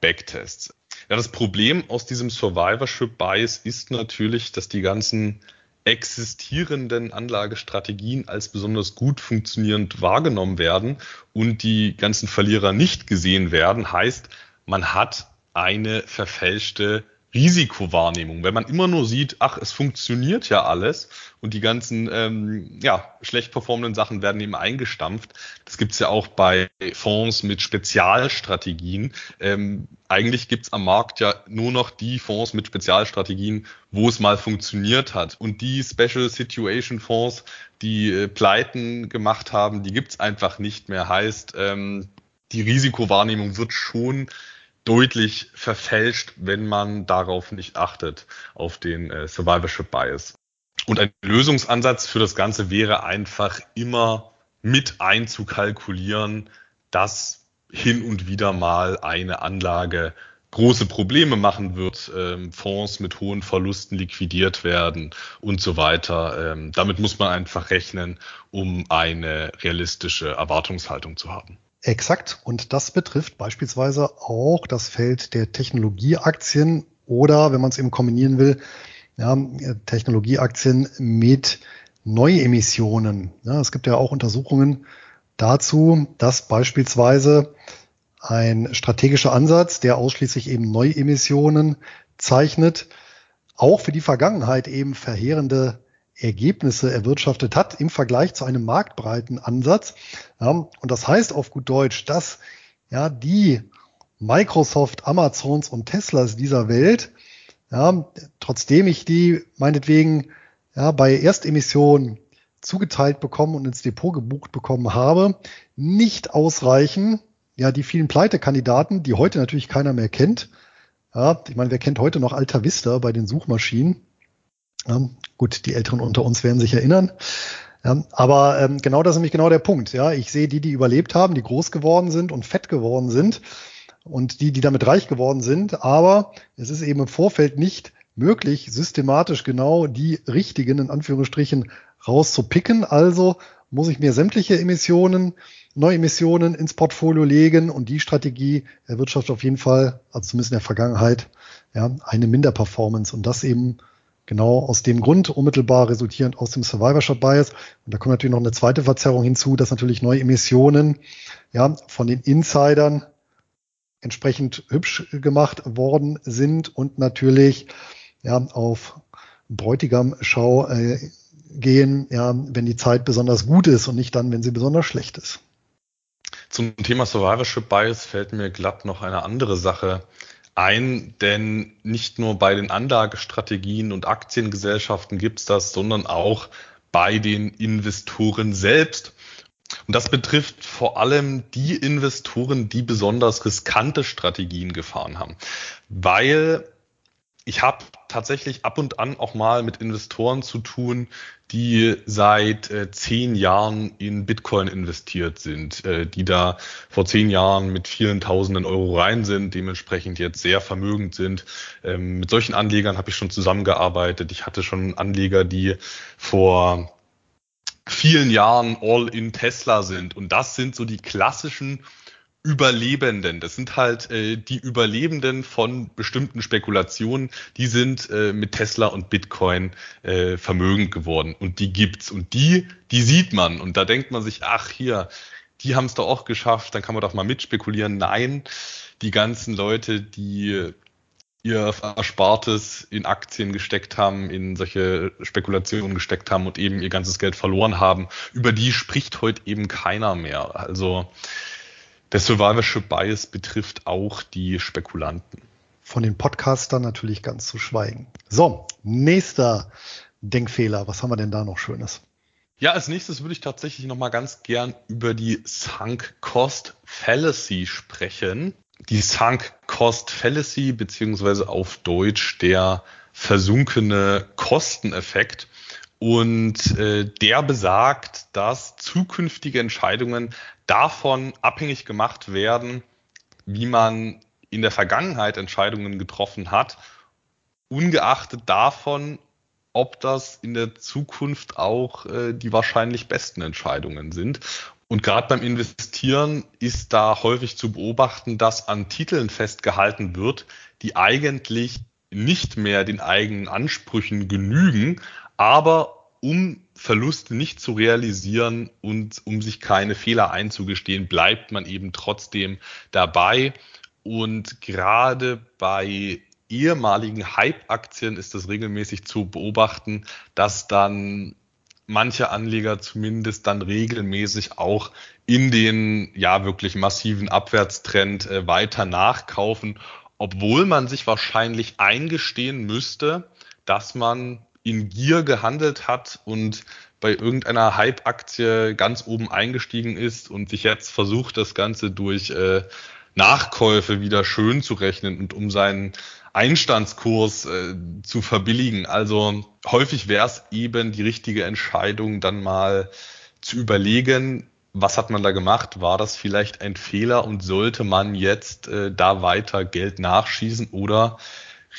Backtests. Ja, das Problem aus diesem Survivorship Bias ist natürlich, dass die ganzen existierenden Anlagestrategien als besonders gut funktionierend wahrgenommen werden und die ganzen Verlierer nicht gesehen werden, heißt, man hat eine verfälschte Risikowahrnehmung. Wenn man immer nur sieht, ach, es funktioniert ja alles und die ganzen ähm, ja, schlecht performenden Sachen werden eben eingestampft. Das gibt's ja auch bei Fonds mit Spezialstrategien. Ähm, eigentlich gibt's am Markt ja nur noch die Fonds mit Spezialstrategien, wo es mal funktioniert hat. Und die Special Situation Fonds, die äh, Pleiten gemacht haben, die gibt's einfach nicht mehr. Heißt, ähm, die Risikowahrnehmung wird schon deutlich verfälscht, wenn man darauf nicht achtet, auf den äh, Survivorship Bias. Und ein Lösungsansatz für das Ganze wäre einfach immer mit einzukalkulieren, dass hin und wieder mal eine Anlage große Probleme machen wird, ähm, Fonds mit hohen Verlusten liquidiert werden und so weiter. Ähm, damit muss man einfach rechnen, um eine realistische Erwartungshaltung zu haben. Exakt. Und das betrifft beispielsweise auch das Feld der Technologieaktien oder, wenn man es eben kombinieren will, ja, Technologieaktien mit Neuemissionen. Ja, es gibt ja auch Untersuchungen dazu, dass beispielsweise ein strategischer Ansatz, der ausschließlich eben Neuemissionen zeichnet, auch für die Vergangenheit eben verheerende Ergebnisse erwirtschaftet hat im Vergleich zu einem marktbreiten Ansatz. Ja, und das heißt auf gut Deutsch, dass ja die Microsoft, Amazons und Teslas dieser Welt, ja, trotzdem ich die meinetwegen ja, bei Erstemission zugeteilt bekommen und ins Depot gebucht bekommen habe, nicht ausreichen, ja, die vielen Pleitekandidaten, die heute natürlich keiner mehr kennt. Ja, ich meine, wer kennt heute noch Alta Vista bei den Suchmaschinen? Ja, gut, die Älteren unter uns werden sich erinnern. Ja, aber ähm, genau das ist nämlich genau der Punkt. Ja, ich sehe die, die überlebt haben, die groß geworden sind und fett geworden sind und die, die damit reich geworden sind. Aber es ist eben im Vorfeld nicht möglich, systematisch genau die richtigen, in Anführungsstrichen, rauszupicken. Also muss ich mir sämtliche Emissionen, Neuemissionen ins Portfolio legen und die Strategie erwirtschaftet auf jeden Fall, also zumindest in der Vergangenheit, ja, eine Minderperformance und das eben Genau aus dem Grund, unmittelbar resultierend aus dem Survivorship Bias. Und da kommt natürlich noch eine zweite Verzerrung hinzu, dass natürlich neue Emissionen ja, von den Insidern entsprechend hübsch gemacht worden sind und natürlich ja, auf Bräutigam-Schau äh, gehen, ja, wenn die Zeit besonders gut ist und nicht dann, wenn sie besonders schlecht ist. Zum Thema Survivorship Bias fällt mir glatt noch eine andere Sache ein, denn nicht nur bei den Anlagestrategien und Aktiengesellschaften gibt es das, sondern auch bei den Investoren selbst. Und das betrifft vor allem die Investoren, die besonders riskante Strategien gefahren haben. Weil ich habe tatsächlich ab und an auch mal mit Investoren zu tun, die seit äh, zehn Jahren in Bitcoin investiert sind, äh, die da vor zehn Jahren mit vielen tausenden Euro rein sind, dementsprechend jetzt sehr vermögend sind. Ähm, mit solchen Anlegern habe ich schon zusammengearbeitet. Ich hatte schon Anleger, die vor vielen Jahren all in Tesla sind. Und das sind so die klassischen Überlebenden. Das sind halt äh, die Überlebenden von bestimmten Spekulationen. Die sind äh, mit Tesla und Bitcoin äh, vermögend geworden. Und die gibt's. Und die, die sieht man. Und da denkt man sich, ach hier, die haben es doch auch geschafft. Dann kann man doch mal mitspekulieren. Nein, die ganzen Leute, die ihr Erspartes in Aktien gesteckt haben, in solche Spekulationen gesteckt haben und eben ihr ganzes Geld verloren haben, über die spricht heute eben keiner mehr. Also der Survivorship Bias betrifft auch die Spekulanten. Von den Podcastern natürlich ganz zu schweigen. So, nächster Denkfehler. Was haben wir denn da noch Schönes? Ja, als nächstes würde ich tatsächlich noch mal ganz gern über die Sunk Cost Fallacy sprechen. Die Sunk Cost Fallacy beziehungsweise auf Deutsch der versunkene Kosteneffekt. Und äh, der besagt, dass zukünftige Entscheidungen davon abhängig gemacht werden, wie man in der Vergangenheit Entscheidungen getroffen hat, ungeachtet davon, ob das in der Zukunft auch äh, die wahrscheinlich besten Entscheidungen sind. Und gerade beim Investieren ist da häufig zu beobachten, dass an Titeln festgehalten wird, die eigentlich nicht mehr den eigenen Ansprüchen genügen, aber um Verluste nicht zu realisieren und um sich keine Fehler einzugestehen, bleibt man eben trotzdem dabei. Und gerade bei ehemaligen Hype-Aktien ist das regelmäßig zu beobachten, dass dann manche Anleger zumindest dann regelmäßig auch in den ja wirklich massiven Abwärtstrend äh, weiter nachkaufen, obwohl man sich wahrscheinlich eingestehen müsste, dass man in Gier gehandelt hat und bei irgendeiner Hype-Aktie ganz oben eingestiegen ist und sich jetzt versucht, das Ganze durch äh, Nachkäufe wieder schön zu rechnen und um seinen Einstandskurs äh, zu verbilligen. Also häufig wäre es eben die richtige Entscheidung, dann mal zu überlegen, was hat man da gemacht? War das vielleicht ein Fehler und sollte man jetzt äh, da weiter Geld nachschießen oder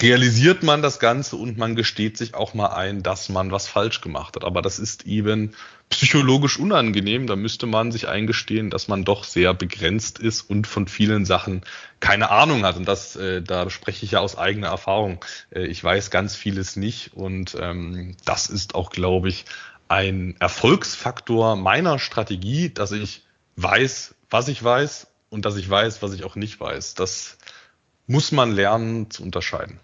realisiert man das Ganze und man gesteht sich auch mal ein, dass man was falsch gemacht hat. Aber das ist eben psychologisch unangenehm. Da müsste man sich eingestehen, dass man doch sehr begrenzt ist und von vielen Sachen keine Ahnung hat. Und das, äh, da spreche ich ja aus eigener Erfahrung. Äh, ich weiß ganz vieles nicht und ähm, das ist auch, glaube ich, ein Erfolgsfaktor meiner Strategie, dass ich weiß, was ich weiß und dass ich weiß, was ich auch nicht weiß. Das muss man lernen zu unterscheiden.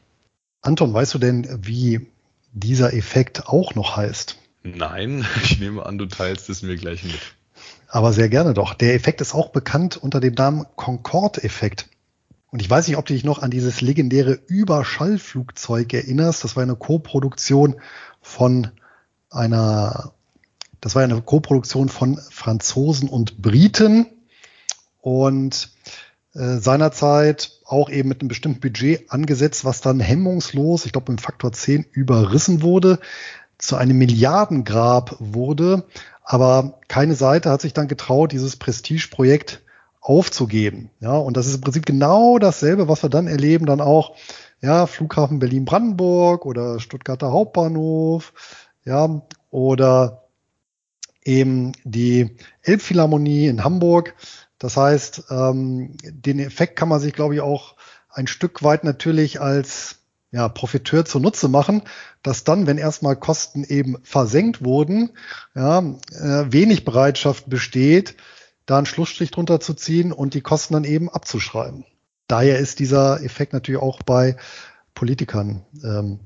Anton, weißt du denn, wie dieser Effekt auch noch heißt? Nein, ich nehme an, du teilst es mir gleich mit. Aber sehr gerne doch. Der Effekt ist auch bekannt unter dem Namen Concorde-Effekt. Und ich weiß nicht, ob du dich noch an dieses legendäre Überschallflugzeug erinnerst. Das war eine Co-Produktion von einer, das war eine Co-Produktion von Franzosen und Briten. Und äh, seinerzeit auch eben mit einem bestimmten Budget angesetzt, was dann hemmungslos, ich glaube im Faktor 10 überrissen wurde, zu einem Milliardengrab wurde. Aber keine Seite hat sich dann getraut, dieses Prestigeprojekt aufzugeben. Ja, und das ist im Prinzip genau dasselbe, was wir dann erleben, dann auch, ja, Flughafen Berlin-Brandenburg oder Stuttgarter Hauptbahnhof, ja, oder eben die Elbphilharmonie in Hamburg. Das heißt, ähm, den Effekt kann man sich, glaube ich, auch ein Stück weit natürlich als ja, Profiteur zunutze machen, dass dann, wenn erstmal Kosten eben versenkt wurden, ja, äh, wenig Bereitschaft besteht, da einen Schlussstrich drunter zu ziehen und die Kosten dann eben abzuschreiben. Daher ist dieser Effekt natürlich auch bei Politikern ähm,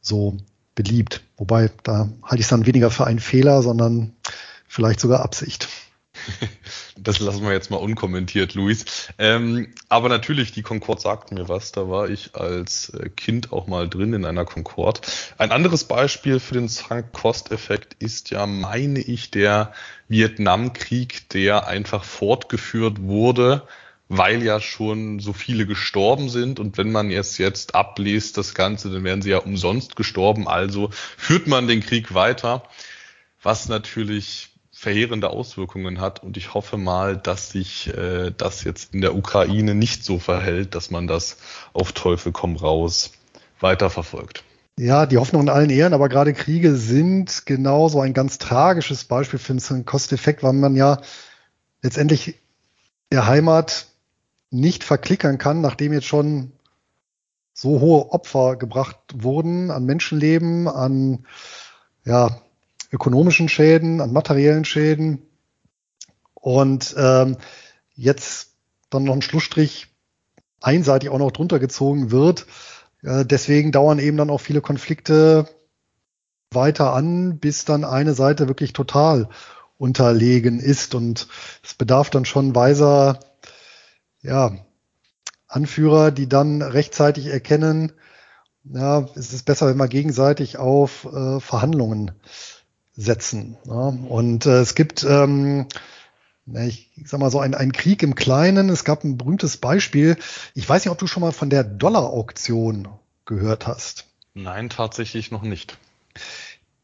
so beliebt. Wobei, da halte ich es dann weniger für einen Fehler, sondern vielleicht sogar Absicht. Das lassen wir jetzt mal unkommentiert, Luis. Ähm, aber natürlich, die Concorde sagt mir was. Da war ich als äh, Kind auch mal drin in einer Concorde. Ein anderes Beispiel für den Sunk-Cost-Effekt ist ja, meine ich, der Vietnamkrieg, der einfach fortgeführt wurde, weil ja schon so viele gestorben sind und wenn man jetzt jetzt abliest das Ganze, dann wären sie ja umsonst gestorben. Also führt man den Krieg weiter, was natürlich verheerende Auswirkungen hat und ich hoffe mal, dass sich äh, das jetzt in der Ukraine nicht so verhält, dass man das auf Teufel komm raus weiterverfolgt. Ja, die Hoffnung in allen Ehren, aber gerade Kriege sind genauso ein ganz tragisches Beispiel für einen Kosteffekt, weil man ja letztendlich der Heimat nicht verklickern kann, nachdem jetzt schon so hohe Opfer gebracht wurden an Menschenleben, an ja, ökonomischen Schäden, an materiellen Schäden. Und ähm, jetzt dann noch ein Schlussstrich einseitig auch noch drunter gezogen wird. Äh, deswegen dauern eben dann auch viele Konflikte weiter an, bis dann eine Seite wirklich total unterlegen ist. Und es bedarf dann schon weiser ja, Anführer, die dann rechtzeitig erkennen, ja, es ist besser, wenn wir gegenseitig auf äh, Verhandlungen setzen. Ja. Und äh, es gibt, ähm, ich, sag mal so, ein, ein Krieg im Kleinen. Es gab ein berühmtes Beispiel. Ich weiß nicht, ob du schon mal von der Dollar-Auktion gehört hast. Nein, tatsächlich noch nicht.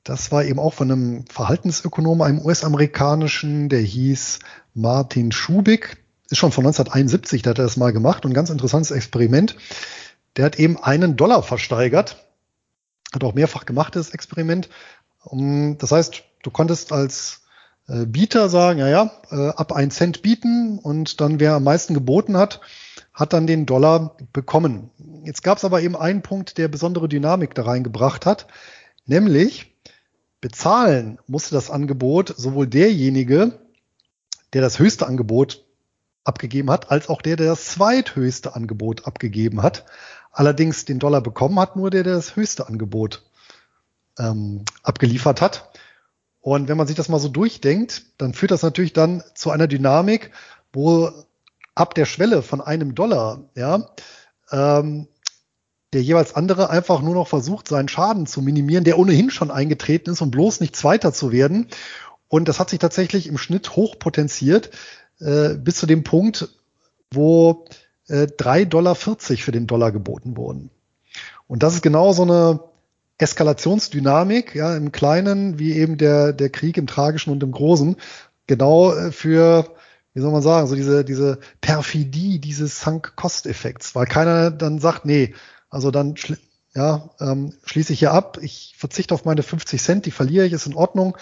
Das war eben auch von einem Verhaltensökonom, einem US-amerikanischen, der hieß Martin Schubik ist schon von 1971, da hat er das mal gemacht und ein ganz interessantes Experiment. Der hat eben einen Dollar versteigert, hat auch mehrfach gemacht, das Experiment. Das heißt, du konntest als äh, Bieter sagen, ja, ja, äh, ab ein Cent bieten und dann wer am meisten geboten hat, hat dann den Dollar bekommen. Jetzt gab es aber eben einen Punkt, der besondere Dynamik da reingebracht hat, nämlich bezahlen musste das Angebot sowohl derjenige, der das höchste Angebot abgegeben hat, als auch der, der das zweithöchste Angebot abgegeben hat. Allerdings den Dollar bekommen hat nur der, der das höchste Angebot ähm, abgeliefert hat. Und wenn man sich das mal so durchdenkt, dann führt das natürlich dann zu einer Dynamik, wo ab der Schwelle von einem Dollar, ja, ähm, der jeweils andere einfach nur noch versucht, seinen Schaden zu minimieren, der ohnehin schon eingetreten ist, um bloß nicht Zweiter zu werden. Und das hat sich tatsächlich im Schnitt hochpotenziert, äh, bis zu dem Punkt, wo äh, 3,40 Dollar für den Dollar geboten wurden. Und das ist genau so eine Eskalationsdynamik, ja, im Kleinen, wie eben der, der Krieg im Tragischen und im Großen, genau äh, für, wie soll man sagen, so diese, diese Perfidie dieses Sunk-Cost-Effekts, weil keiner dann sagt, nee, also dann ja, ähm, schließe ich hier ab, ich verzichte auf meine 50 Cent, die verliere ich, ist in Ordnung.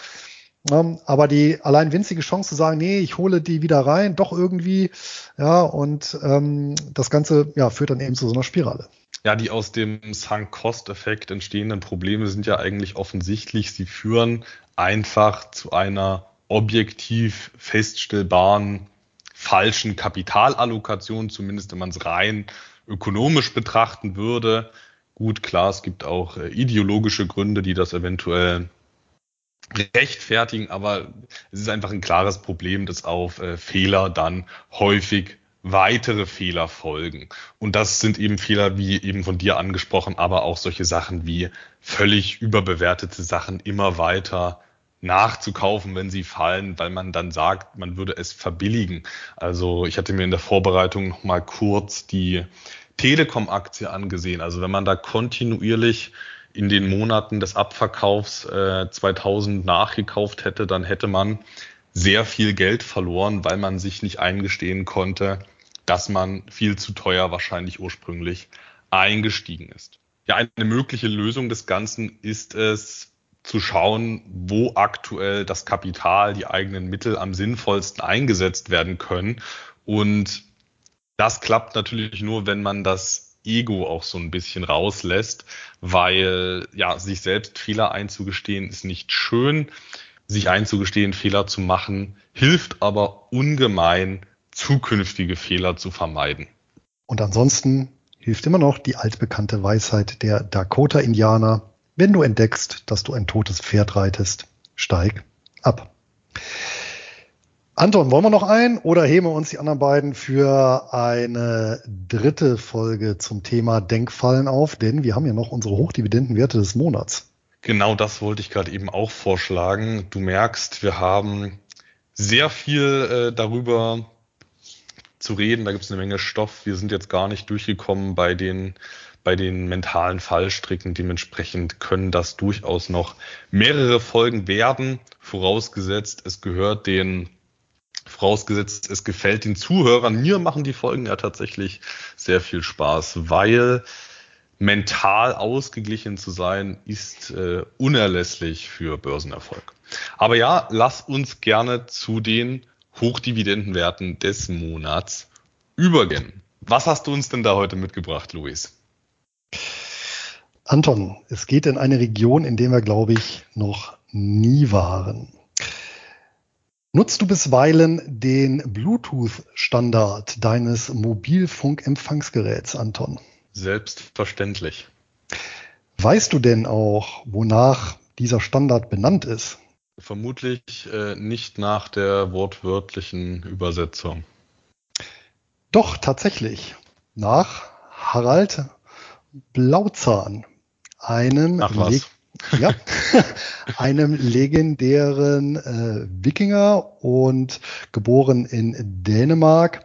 Ähm, aber die allein winzige Chance zu sagen, nee, ich hole die wieder rein, doch irgendwie, ja, und ähm, das Ganze ja, führt dann eben zu so einer Spirale. Ja, die aus dem Sunk-Cost-Effekt entstehenden Probleme sind ja eigentlich offensichtlich. Sie führen einfach zu einer objektiv feststellbaren falschen Kapitalallokation, zumindest wenn man es rein ökonomisch betrachten würde. Gut, klar, es gibt auch äh, ideologische Gründe, die das eventuell rechtfertigen, aber es ist einfach ein klares Problem, dass auf äh, Fehler dann häufig weitere Fehler folgen. Und das sind eben Fehler, wie eben von dir angesprochen, aber auch solche Sachen wie völlig überbewertete Sachen immer weiter nachzukaufen, wenn sie fallen, weil man dann sagt, man würde es verbilligen. Also ich hatte mir in der Vorbereitung noch mal kurz die Telekom-Aktie angesehen. Also wenn man da kontinuierlich in den Monaten des Abverkaufs äh, 2000 nachgekauft hätte, dann hätte man sehr viel Geld verloren, weil man sich nicht eingestehen konnte, dass man viel zu teuer wahrscheinlich ursprünglich eingestiegen ist. Ja, eine mögliche Lösung des Ganzen ist es, zu schauen, wo aktuell das Kapital, die eigenen Mittel am sinnvollsten eingesetzt werden können. Und das klappt natürlich nur, wenn man das Ego auch so ein bisschen rauslässt, weil ja, sich selbst Fehler einzugestehen ist nicht schön. Sich einzugestehen, Fehler zu machen, hilft aber ungemein, zukünftige Fehler zu vermeiden. Und ansonsten hilft immer noch die altbekannte Weisheit der Dakota-Indianer. Wenn du entdeckst, dass du ein totes Pferd reitest, steig ab. Anton, wollen wir noch ein oder heben wir uns die anderen beiden für eine dritte Folge zum Thema Denkfallen auf? Denn wir haben ja noch unsere Hochdividendenwerte des Monats. Genau das wollte ich gerade eben auch vorschlagen. Du merkst, wir haben sehr viel äh, darüber zu reden, da gibt es eine Menge Stoff. Wir sind jetzt gar nicht durchgekommen bei den, bei den mentalen Fallstricken. Dementsprechend können das durchaus noch mehrere Folgen werden, vorausgesetzt, es gehört den vorausgesetzt, es gefällt den Zuhörern. Mir machen die Folgen ja tatsächlich sehr viel Spaß, weil mental ausgeglichen zu sein, ist äh, unerlässlich für Börsenerfolg. Aber ja, lass uns gerne zu den Hochdividendenwerten des Monats übergehen. Was hast du uns denn da heute mitgebracht, Luis? Anton, es geht in eine Region, in der wir, glaube ich, noch nie waren. Nutzt du bisweilen den Bluetooth-Standard deines Mobilfunkempfangsgeräts, Anton? Selbstverständlich. Weißt du denn auch, wonach dieser Standard benannt ist? Vermutlich äh, nicht nach der wortwörtlichen Übersetzung. Doch, tatsächlich. Nach Harald Blauzahn, einem, Le ja, einem legendären äh, Wikinger und geboren in Dänemark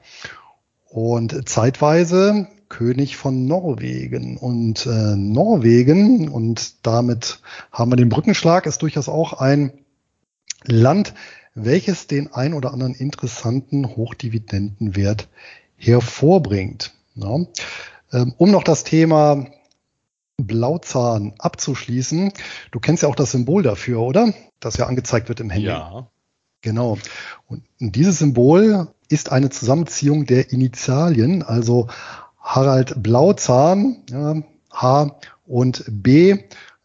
und zeitweise König von Norwegen. Und äh, Norwegen, und damit haben wir den Brückenschlag, ist durchaus auch ein Land, welches den ein oder anderen interessanten Hochdividendenwert hervorbringt. Ja. Ähm, um noch das Thema Blauzahn abzuschließen, du kennst ja auch das Symbol dafür, oder? Das ja angezeigt wird im Handy. Ja. Genau. Und dieses Symbol ist eine Zusammenziehung der Initialien, also Harald Blauzahn, ja, H und B,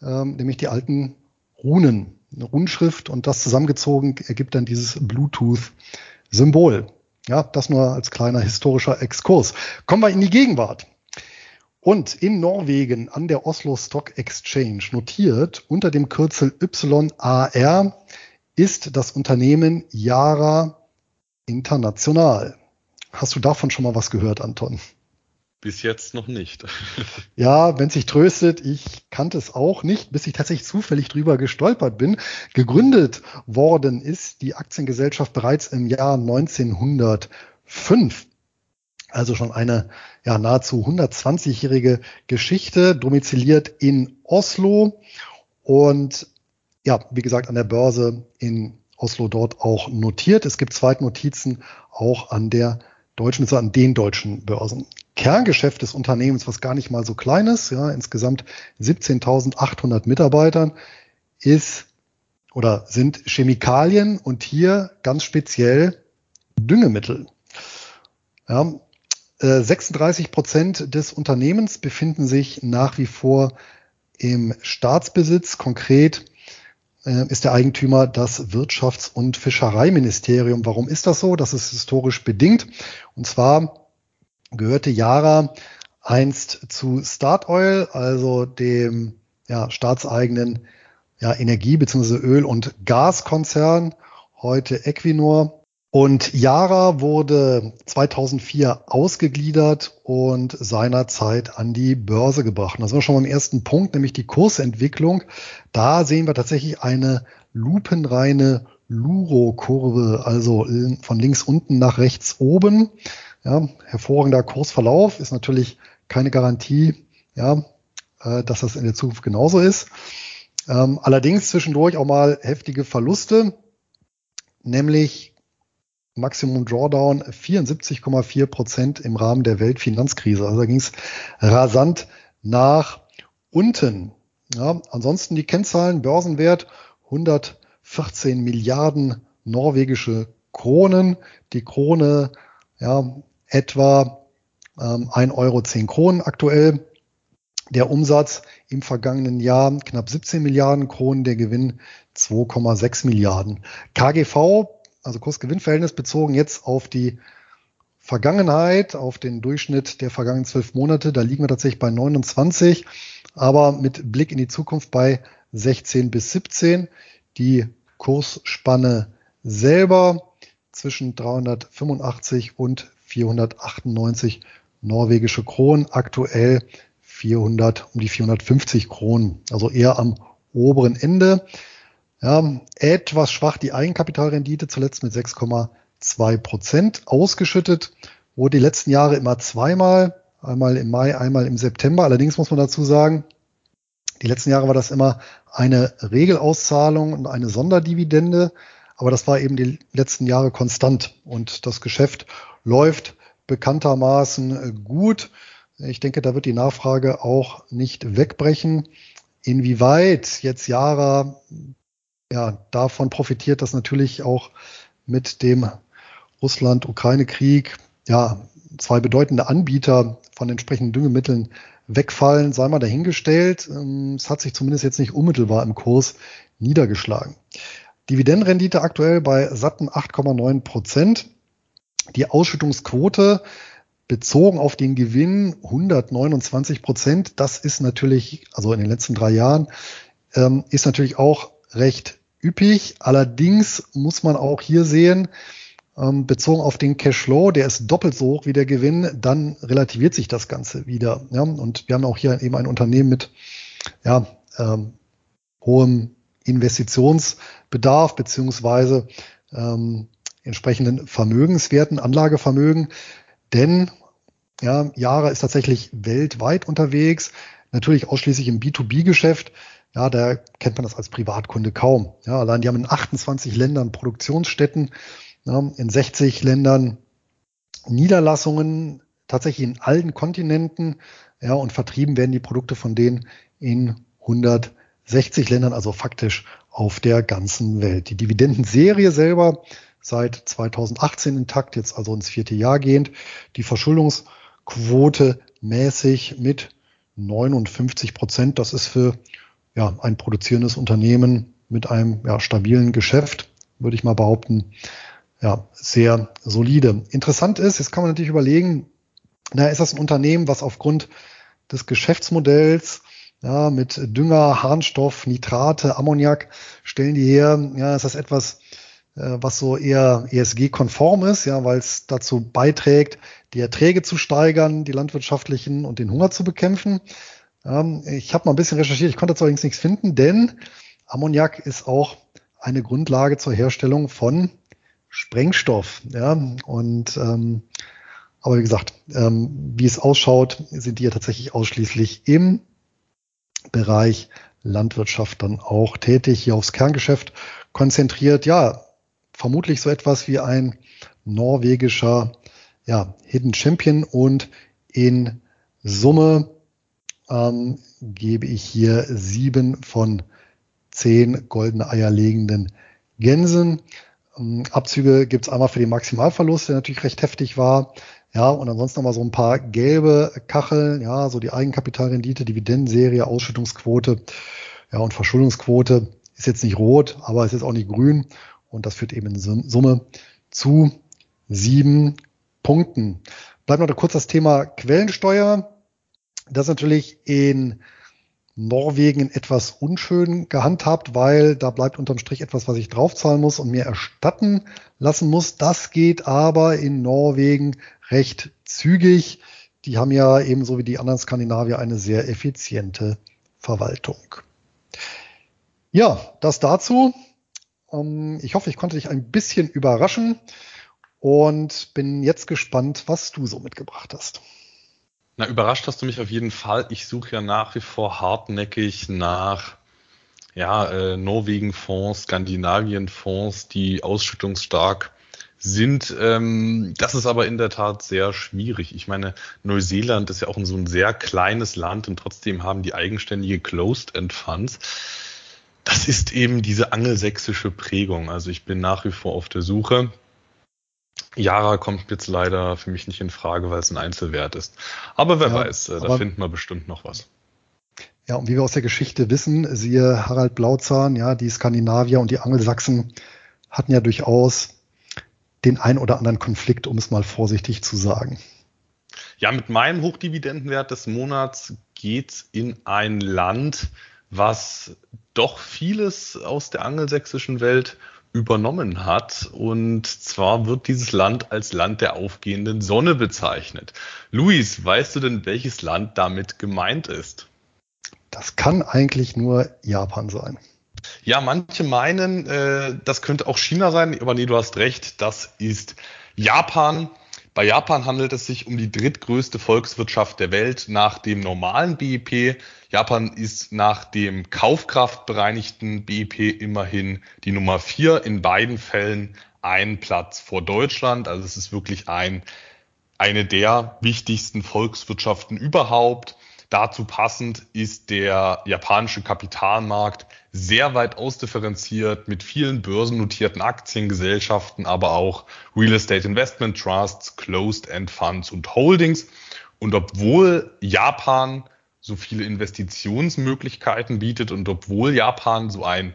ähm, nämlich die alten Runen, eine Runenschrift und das zusammengezogen ergibt dann dieses Bluetooth-Symbol. Ja, das nur als kleiner historischer Exkurs. Kommen wir in die Gegenwart. Und in Norwegen an der Oslo Stock Exchange notiert unter dem Kürzel YAR ist das Unternehmen Yara International. Hast du davon schon mal was gehört, Anton? Bis jetzt noch nicht. ja, wenn sich tröstet, ich kannte es auch nicht, bis ich tatsächlich zufällig drüber gestolpert bin. Gegründet worden ist die Aktiengesellschaft bereits im Jahr 1905. Also schon eine ja, nahezu 120-jährige Geschichte, domiziliert in Oslo und ja, wie gesagt, an der Börse in Oslo dort auch notiert. Es gibt Zweitnotizen auch an der deutschen, also an den deutschen Börsen. Kerngeschäft des Unternehmens, was gar nicht mal so klein ist, ja, insgesamt 17.800 Mitarbeitern, ist oder sind Chemikalien und hier ganz speziell Düngemittel. Ja, 36 äh, Prozent des Unternehmens befinden sich nach wie vor im Staatsbesitz. Konkret äh, ist der Eigentümer das Wirtschafts- und Fischereiministerium. Warum ist das so? Das ist historisch bedingt. Und zwar gehörte Yara einst zu Statoil, also dem ja, staatseigenen ja, Energie- bzw. Öl- und Gaskonzern, heute Equinor. Und Yara wurde 2004 ausgegliedert und seinerzeit an die Börse gebracht. Und das war schon beim ersten Punkt, nämlich die Kursentwicklung. Da sehen wir tatsächlich eine lupenreine Luro-Kurve, also von links unten nach rechts oben. Ja, hervorragender Kursverlauf ist natürlich keine Garantie, ja, äh, dass das in der Zukunft genauso ist. Ähm, allerdings zwischendurch auch mal heftige Verluste, nämlich Maximum Drawdown 74,4 Prozent im Rahmen der Weltfinanzkrise. Also da ging es rasant nach unten. Ja, ansonsten die Kennzahlen, Börsenwert 114 Milliarden norwegische Kronen. Die Krone ja, etwa ähm, 1 Euro 10 Kronen aktuell. Der Umsatz im vergangenen Jahr knapp 17 Milliarden Kronen, der Gewinn 2,6 Milliarden. KGV, also Kursgewinnverhältnis bezogen jetzt auf die Vergangenheit, auf den Durchschnitt der vergangenen zwölf Monate, da liegen wir tatsächlich bei 29, aber mit Blick in die Zukunft bei 16 bis 17. Die Kursspanne selber zwischen 385 und 498 norwegische Kronen, aktuell 400, um die 450 Kronen, also eher am oberen Ende. Ja, etwas schwach die Eigenkapitalrendite, zuletzt mit 6,2 Prozent. Ausgeschüttet Wurde die letzten Jahre immer zweimal, einmal im Mai, einmal im September. Allerdings muss man dazu sagen, die letzten Jahre war das immer eine Regelauszahlung und eine Sonderdividende. Aber das war eben die letzten Jahre konstant und das Geschäft läuft bekanntermaßen gut. Ich denke, da wird die Nachfrage auch nicht wegbrechen. Inwieweit jetzt Jara ja, davon profitiert, dass natürlich auch mit dem Russland-Ukraine-Krieg ja zwei bedeutende Anbieter von entsprechenden Düngemitteln wegfallen, sei mal dahingestellt. Ähm, es hat sich zumindest jetzt nicht unmittelbar im Kurs niedergeschlagen. Dividendenrendite aktuell bei satten 8,9 Prozent. Die Ausschüttungsquote bezogen auf den Gewinn 129 Prozent. Das ist natürlich, also in den letzten drei Jahren, ähm, ist natürlich auch recht üppig. Allerdings muss man auch hier sehen, ähm, bezogen auf den Cashflow, der ist doppelt so hoch wie der Gewinn, dann relativiert sich das Ganze wieder. Ja? Und wir haben auch hier eben ein Unternehmen mit ja, ähm, hohem Investitionsbedarf beziehungsweise ähm, entsprechenden Vermögenswerten, Anlagevermögen. Denn ja, Yara ist tatsächlich weltweit unterwegs, natürlich ausschließlich im B2B-Geschäft. Ja, da kennt man das als Privatkunde kaum. Ja, allein die haben in 28 Ländern Produktionsstätten, ja, in 60 Ländern Niederlassungen, tatsächlich in allen Kontinenten. Ja, und vertrieben werden die Produkte von denen in 160 Ländern, also faktisch auf der ganzen Welt. Die Dividendenserie selber seit 2018 intakt, jetzt also ins vierte Jahr gehend. Die Verschuldungsquote mäßig mit 59 Prozent. Das ist für ja, ein produzierendes Unternehmen mit einem ja, stabilen Geschäft, würde ich mal behaupten, ja, sehr solide. Interessant ist, jetzt kann man natürlich überlegen, na, ist das ein Unternehmen, was aufgrund des Geschäftsmodells ja, mit Dünger, Harnstoff, Nitrate, Ammoniak stellen die her, ja, ist das etwas, was so eher ESG-konform ist, ja, weil es dazu beiträgt, die Erträge zu steigern, die landwirtschaftlichen und den Hunger zu bekämpfen. Ähm, ich habe mal ein bisschen recherchiert, ich konnte dazu allerdings nichts finden, denn Ammoniak ist auch eine Grundlage zur Herstellung von Sprengstoff. Ja, und ähm, aber wie gesagt, ähm, wie es ausschaut, sind die ja tatsächlich ausschließlich im Bereich Landwirtschaft dann auch tätig, hier aufs Kerngeschäft konzentriert. Ja, vermutlich so etwas wie ein norwegischer ja, Hidden Champion und in Summe ähm, gebe ich hier sieben von zehn goldene Eier legenden Gänsen. Ähm, Abzüge gibt's einmal für den Maximalverlust, der natürlich recht heftig war. Ja, und ansonsten nochmal so ein paar gelbe Kacheln, ja, so die Eigenkapitalrendite, Dividendenserie, Ausschüttungsquote, ja, und Verschuldungsquote ist jetzt nicht rot, aber es ist auch nicht grün. Und das führt eben in Summe zu sieben Punkten. Bleibt noch kurz das Thema Quellensteuer. Das ist natürlich in Norwegen etwas unschön gehandhabt, weil da bleibt unterm Strich etwas, was ich draufzahlen muss und mir erstatten lassen muss. Das geht aber in Norwegen recht zügig. Die haben ja ebenso wie die anderen Skandinavier eine sehr effiziente Verwaltung. Ja, das dazu. Ähm, ich hoffe, ich konnte dich ein bisschen überraschen und bin jetzt gespannt, was du so mitgebracht hast. Na, überrascht hast du mich auf jeden Fall. Ich suche ja nach wie vor hartnäckig nach ja, äh, Norwegen-Fonds, Skandinavien-Fonds, die ausschüttungsstark sind. Ähm, das ist aber in der Tat sehr schwierig. Ich meine, Neuseeland ist ja auch so ein sehr kleines Land und trotzdem haben die eigenständige Closed-End Funds das ist eben diese angelsächsische Prägung. Also ich bin nach wie vor auf der Suche. Yara kommt jetzt leider für mich nicht in Frage, weil es ein Einzelwert ist. Aber wer ja, weiß, äh, da finden wir bestimmt noch was. Ja, und wie wir aus der Geschichte wissen, siehe Harald Blauzahn, ja, die Skandinavier und die Angelsachsen hatten ja durchaus den ein oder anderen Konflikt, um es mal vorsichtig zu sagen. Ja, mit meinem Hochdividendenwert des Monats geht's in ein Land, was doch vieles aus der angelsächsischen Welt übernommen hat. Und zwar wird dieses Land als Land der aufgehenden Sonne bezeichnet. Luis, weißt du denn, welches Land damit gemeint ist? Das kann eigentlich nur Japan sein. Ja, manche meinen, äh, das könnte auch China sein, aber nee, du hast recht, das ist Japan. Bei Japan handelt es sich um die drittgrößte Volkswirtschaft der Welt nach dem normalen BIP. Japan ist nach dem kaufkraftbereinigten BIP immerhin die Nummer vier, in beiden Fällen ein Platz vor Deutschland. Also es ist wirklich ein, eine der wichtigsten Volkswirtschaften überhaupt. Dazu passend ist der japanische Kapitalmarkt sehr weit ausdifferenziert mit vielen börsennotierten Aktiengesellschaften, aber auch Real Estate Investment Trusts, Closed End Funds und Holdings. Und obwohl Japan so viele Investitionsmöglichkeiten bietet und obwohl Japan so ein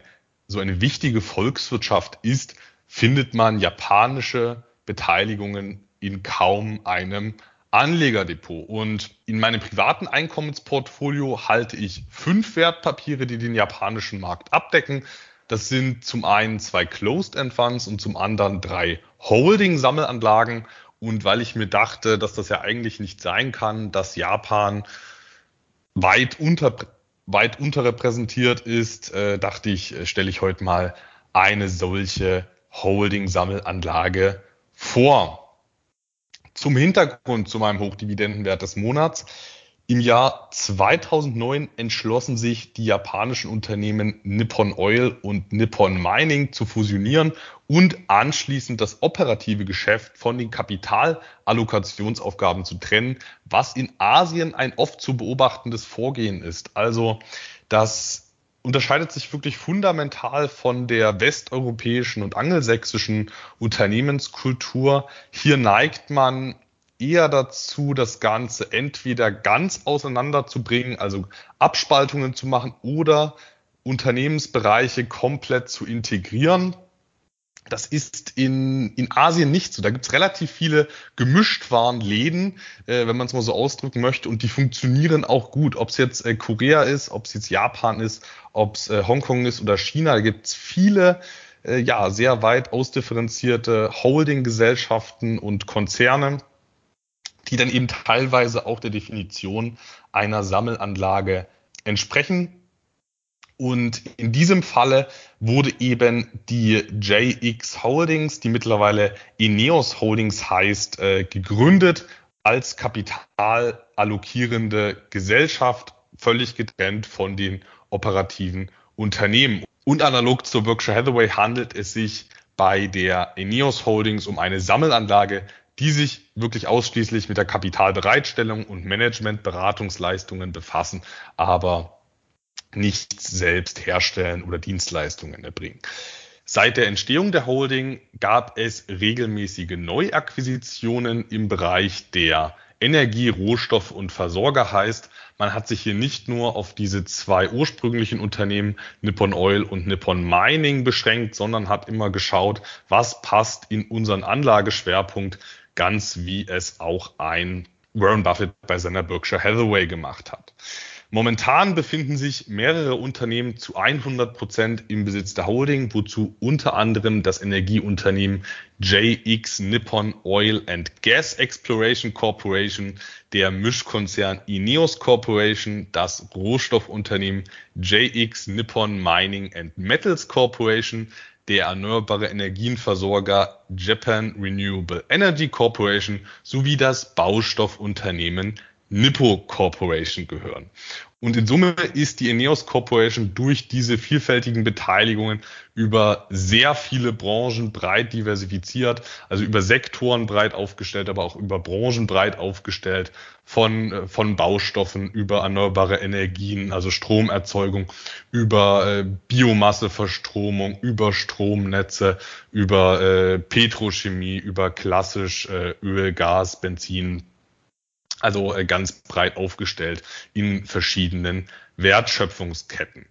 so eine wichtige Volkswirtschaft ist, findet man japanische Beteiligungen in kaum einem Anlegerdepot. Und in meinem privaten Einkommensportfolio halte ich fünf Wertpapiere, die den japanischen Markt abdecken. Das sind zum einen zwei Closed-End Funds und zum anderen drei Holding-Sammelanlagen. Und weil ich mir dachte, dass das ja eigentlich nicht sein kann, dass Japan weit unter weit unterrepräsentiert ist, äh, dachte ich, äh, stelle ich heute mal eine solche Holding-Sammelanlage vor. Zum Hintergrund zu meinem Hochdividendenwert des Monats. Im Jahr 2009 entschlossen sich die japanischen Unternehmen Nippon Oil und Nippon Mining zu fusionieren und anschließend das operative Geschäft von den Kapitalallokationsaufgaben zu trennen, was in Asien ein oft zu beobachtendes Vorgehen ist. Also das unterscheidet sich wirklich fundamental von der westeuropäischen und angelsächsischen Unternehmenskultur. Hier neigt man eher dazu, das Ganze entweder ganz auseinanderzubringen, also Abspaltungen zu machen oder Unternehmensbereiche komplett zu integrieren. Das ist in, in Asien nicht so. Da gibt's relativ viele Gemischtwarenläden, äh, wenn man es mal so ausdrücken möchte, und die funktionieren auch gut. Ob es jetzt äh, Korea ist, ob es jetzt Japan ist, ob es äh, Hongkong ist oder China, da gibt's viele äh, ja, sehr weit ausdifferenzierte Holding-Gesellschaften und Konzerne, die dann eben teilweise auch der Definition einer Sammelanlage entsprechen. Und in diesem Falle wurde eben die JX Holdings, die mittlerweile Ineos Holdings heißt, äh, gegründet als kapitalallokierende Gesellschaft, völlig getrennt von den operativen Unternehmen. Und analog zur Berkshire Hathaway handelt es sich bei der Ineos Holdings um eine Sammelanlage, die sich wirklich ausschließlich mit der Kapitalbereitstellung und Managementberatungsleistungen befassen, aber nicht selbst herstellen oder Dienstleistungen erbringen. Seit der Entstehung der Holding gab es regelmäßige Neuakquisitionen im Bereich der Energie, Rohstoff und Versorger heißt, man hat sich hier nicht nur auf diese zwei ursprünglichen Unternehmen Nippon Oil und Nippon Mining beschränkt, sondern hat immer geschaut, was passt in unseren Anlageschwerpunkt, ganz wie es auch ein Warren Buffett bei seiner Berkshire Hathaway gemacht hat. Momentan befinden sich mehrere Unternehmen zu 100 Prozent im Besitz der Holding, wozu unter anderem das Energieunternehmen JX Nippon Oil and Gas Exploration Corporation, der Mischkonzern Ineos Corporation, das Rohstoffunternehmen JX Nippon Mining and Metals Corporation, der erneuerbare Energienversorger Japan Renewable Energy Corporation sowie das Baustoffunternehmen Nippo Corporation gehören. Und in Summe ist die Eneos Corporation durch diese vielfältigen Beteiligungen über sehr viele Branchen breit diversifiziert, also über Sektoren breit aufgestellt, aber auch über Branchen breit aufgestellt, von, äh, von Baustoffen über erneuerbare Energien, also Stromerzeugung, über äh, Biomasseverstromung, über Stromnetze, über äh, Petrochemie, über klassisch äh, Öl, Gas, Benzin, also äh, ganz breit aufgestellt in verschiedenen Wertschöpfungsketten.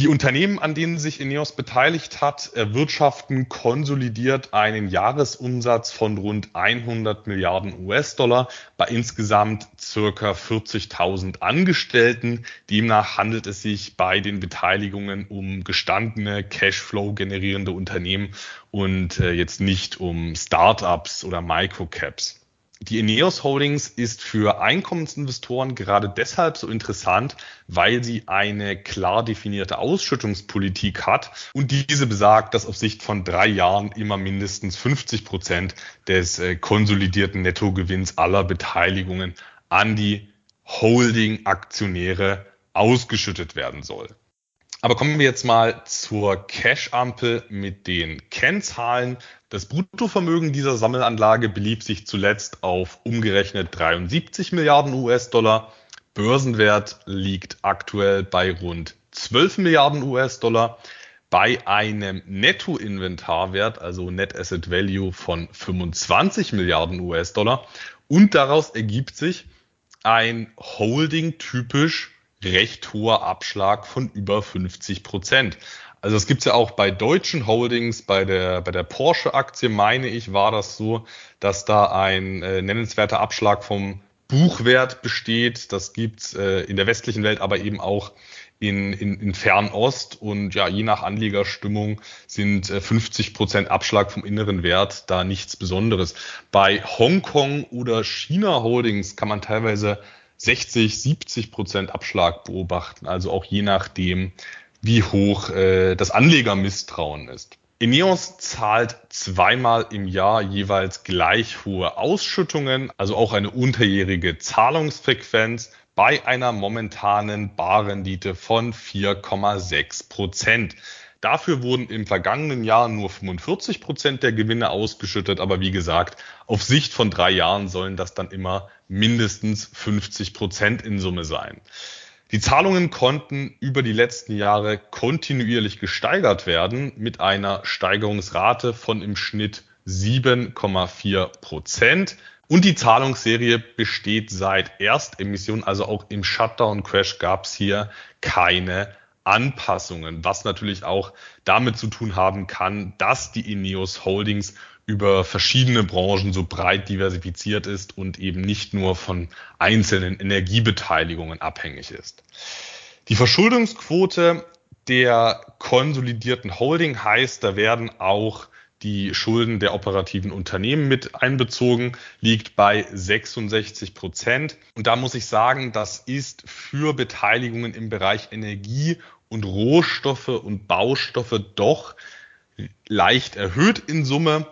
Die Unternehmen, an denen sich Ineos beteiligt hat, erwirtschaften konsolidiert einen Jahresumsatz von rund 100 Milliarden US-Dollar bei insgesamt circa 40.000 Angestellten. Demnach handelt es sich bei den Beteiligungen um gestandene Cashflow generierende Unternehmen und äh, jetzt nicht um Startups oder Microcaps. Die Ineos Holdings ist für Einkommensinvestoren gerade deshalb so interessant, weil sie eine klar definierte Ausschüttungspolitik hat und diese besagt, dass auf Sicht von drei Jahren immer mindestens 50 Prozent des äh, konsolidierten Nettogewinns aller Beteiligungen an die Holding-Aktionäre ausgeschüttet werden soll. Aber kommen wir jetzt mal zur Cash-Ampel mit den Kennzahlen. Das Bruttovermögen dieser Sammelanlage belief sich zuletzt auf umgerechnet 73 Milliarden US-Dollar. Börsenwert liegt aktuell bei rund 12 Milliarden US-Dollar. Bei einem Nettoinventarwert, also Net Asset Value von 25 Milliarden US-Dollar. Und daraus ergibt sich ein Holding typisch recht hoher Abschlag von über 50 Prozent. Also es gibt's ja auch bei deutschen Holdings, bei der, bei der Porsche-Aktie, meine ich, war das so, dass da ein äh, nennenswerter Abschlag vom Buchwert besteht. Das gibt's äh, in der westlichen Welt, aber eben auch in, in, in Fernost. Und ja, je nach Anlegerstimmung sind äh, 50 Prozent Abschlag vom inneren Wert da nichts Besonderes. Bei Hongkong oder China Holdings kann man teilweise 60, 70 Prozent Abschlag beobachten, also auch je nachdem, wie hoch äh, das Anlegermisstrauen ist. Ineos zahlt zweimal im Jahr jeweils gleich hohe Ausschüttungen, also auch eine unterjährige Zahlungsfrequenz bei einer momentanen Barrendite von 4,6 Prozent. Dafür wurden im vergangenen Jahr nur 45 Prozent der Gewinne ausgeschüttet, aber wie gesagt, auf Sicht von drei Jahren sollen das dann immer mindestens 50 Prozent in Summe sein. Die Zahlungen konnten über die letzten Jahre kontinuierlich gesteigert werden mit einer Steigerungsrate von im Schnitt 7,4 Prozent. Und die Zahlungsserie besteht seit Erstemission, also auch im Shutdown-Crash gab es hier keine Anpassungen, was natürlich auch damit zu tun haben kann, dass die Ineos Holdings über verschiedene Branchen so breit diversifiziert ist und eben nicht nur von einzelnen Energiebeteiligungen abhängig ist. Die Verschuldungsquote der konsolidierten Holding heißt, da werden auch die Schulden der operativen Unternehmen mit einbezogen, liegt bei 66 Prozent. Und da muss ich sagen, das ist für Beteiligungen im Bereich Energie und Rohstoffe und Baustoffe doch leicht erhöht in Summe.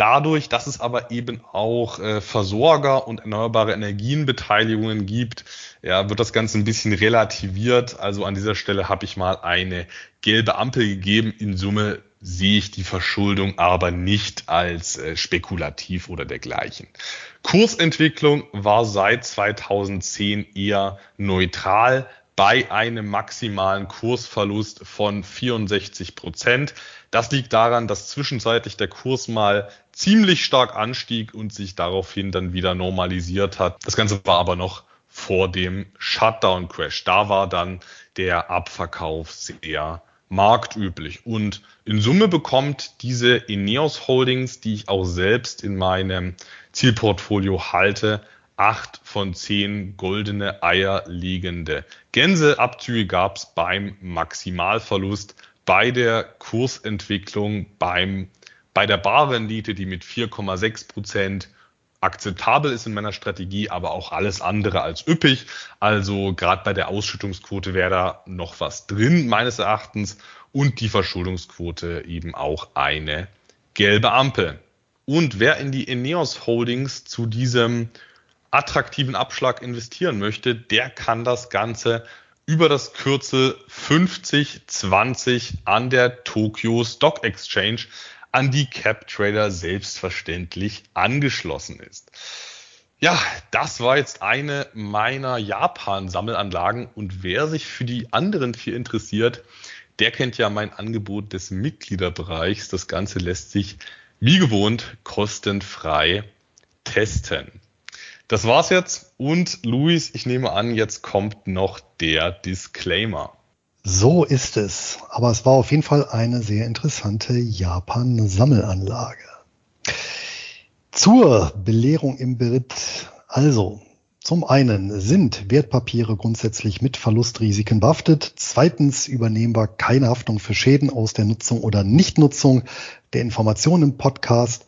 Dadurch, dass es aber eben auch äh, Versorger und erneuerbare Energienbeteiligungen gibt, ja, wird das Ganze ein bisschen relativiert. Also an dieser Stelle habe ich mal eine gelbe Ampel gegeben. In Summe sehe ich die Verschuldung aber nicht als äh, spekulativ oder dergleichen. Kursentwicklung war seit 2010 eher neutral bei einem maximalen Kursverlust von 64 Prozent. Das liegt daran, dass zwischenzeitlich der Kurs mal ziemlich stark anstieg und sich daraufhin dann wieder normalisiert hat. Das Ganze war aber noch vor dem Shutdown-Crash. Da war dann der Abverkauf sehr marktüblich. Und in Summe bekommt diese Ineos Holdings, die ich auch selbst in meinem Zielportfolio halte, acht von zehn goldene Eier liegende Gänseabzüge gab es beim Maximalverlust, bei der Kursentwicklung, beim, bei der Barrendite, die mit 4,6 Prozent akzeptabel ist in meiner Strategie, aber auch alles andere als üppig. Also gerade bei der Ausschüttungsquote wäre da noch was drin, meines Erachtens. Und die Verschuldungsquote eben auch eine gelbe Ampel. Und wer in die Eneos Holdings zu diesem attraktiven Abschlag investieren möchte, der kann das Ganze über das Kürzel 5020 an der Tokyo Stock Exchange an die Cap Trader selbstverständlich angeschlossen ist. Ja, das war jetzt eine meiner Japan-Sammelanlagen und wer sich für die anderen vier interessiert, der kennt ja mein Angebot des Mitgliederbereichs. Das Ganze lässt sich wie gewohnt kostenfrei testen. Das war's jetzt. Und Luis, ich nehme an, jetzt kommt noch der Disclaimer. So ist es. Aber es war auf jeden Fall eine sehr interessante Japan-Sammelanlage. Zur Belehrung im Beritt. Also, zum einen sind Wertpapiere grundsätzlich mit Verlustrisiken behaftet. Zweitens übernehmen wir keine Haftung für Schäden aus der Nutzung oder Nichtnutzung der Informationen im Podcast.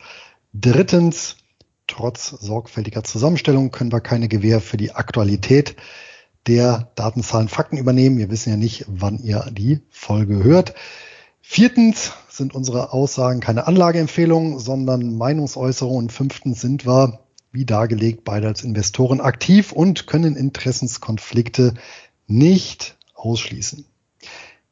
Drittens Trotz sorgfältiger Zusammenstellung können wir keine Gewähr für die Aktualität der Datenzahlen Fakten übernehmen. Wir wissen ja nicht, wann ihr die Folge hört. Viertens sind unsere Aussagen keine Anlageempfehlungen, sondern Meinungsäußerungen. Fünftens sind wir, wie dargelegt, beide als Investoren aktiv und können Interessenskonflikte nicht ausschließen.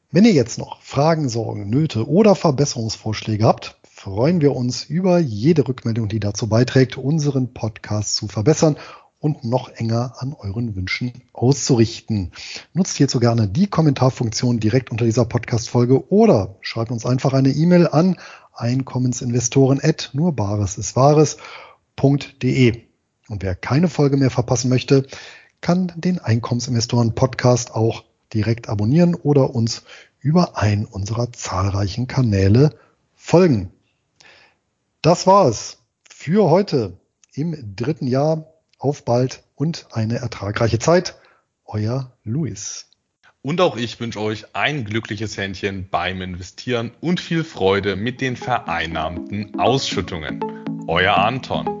Wenn ihr jetzt noch Fragen, Sorgen, Nöte oder Verbesserungsvorschläge habt, freuen wir uns über jede Rückmeldung, die dazu beiträgt, unseren Podcast zu verbessern und noch enger an euren Wünschen auszurichten. Nutzt hierzu gerne die Kommentarfunktion direkt unter dieser Podcast-Folge oder schreibt uns einfach eine E-Mail an Einkommensinvestoren at nur Bares ist Wahres.de. Und wer keine Folge mehr verpassen möchte, kann den Einkommensinvestoren Podcast auch direkt abonnieren oder uns über einen unserer zahlreichen Kanäle folgen. Das war es für heute im dritten Jahr auf bald und eine ertragreiche Zeit. Euer Luis. Und auch ich wünsche euch ein glückliches Händchen beim Investieren und viel Freude mit den vereinnahmten Ausschüttungen. Euer Anton.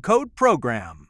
code PROGRAM.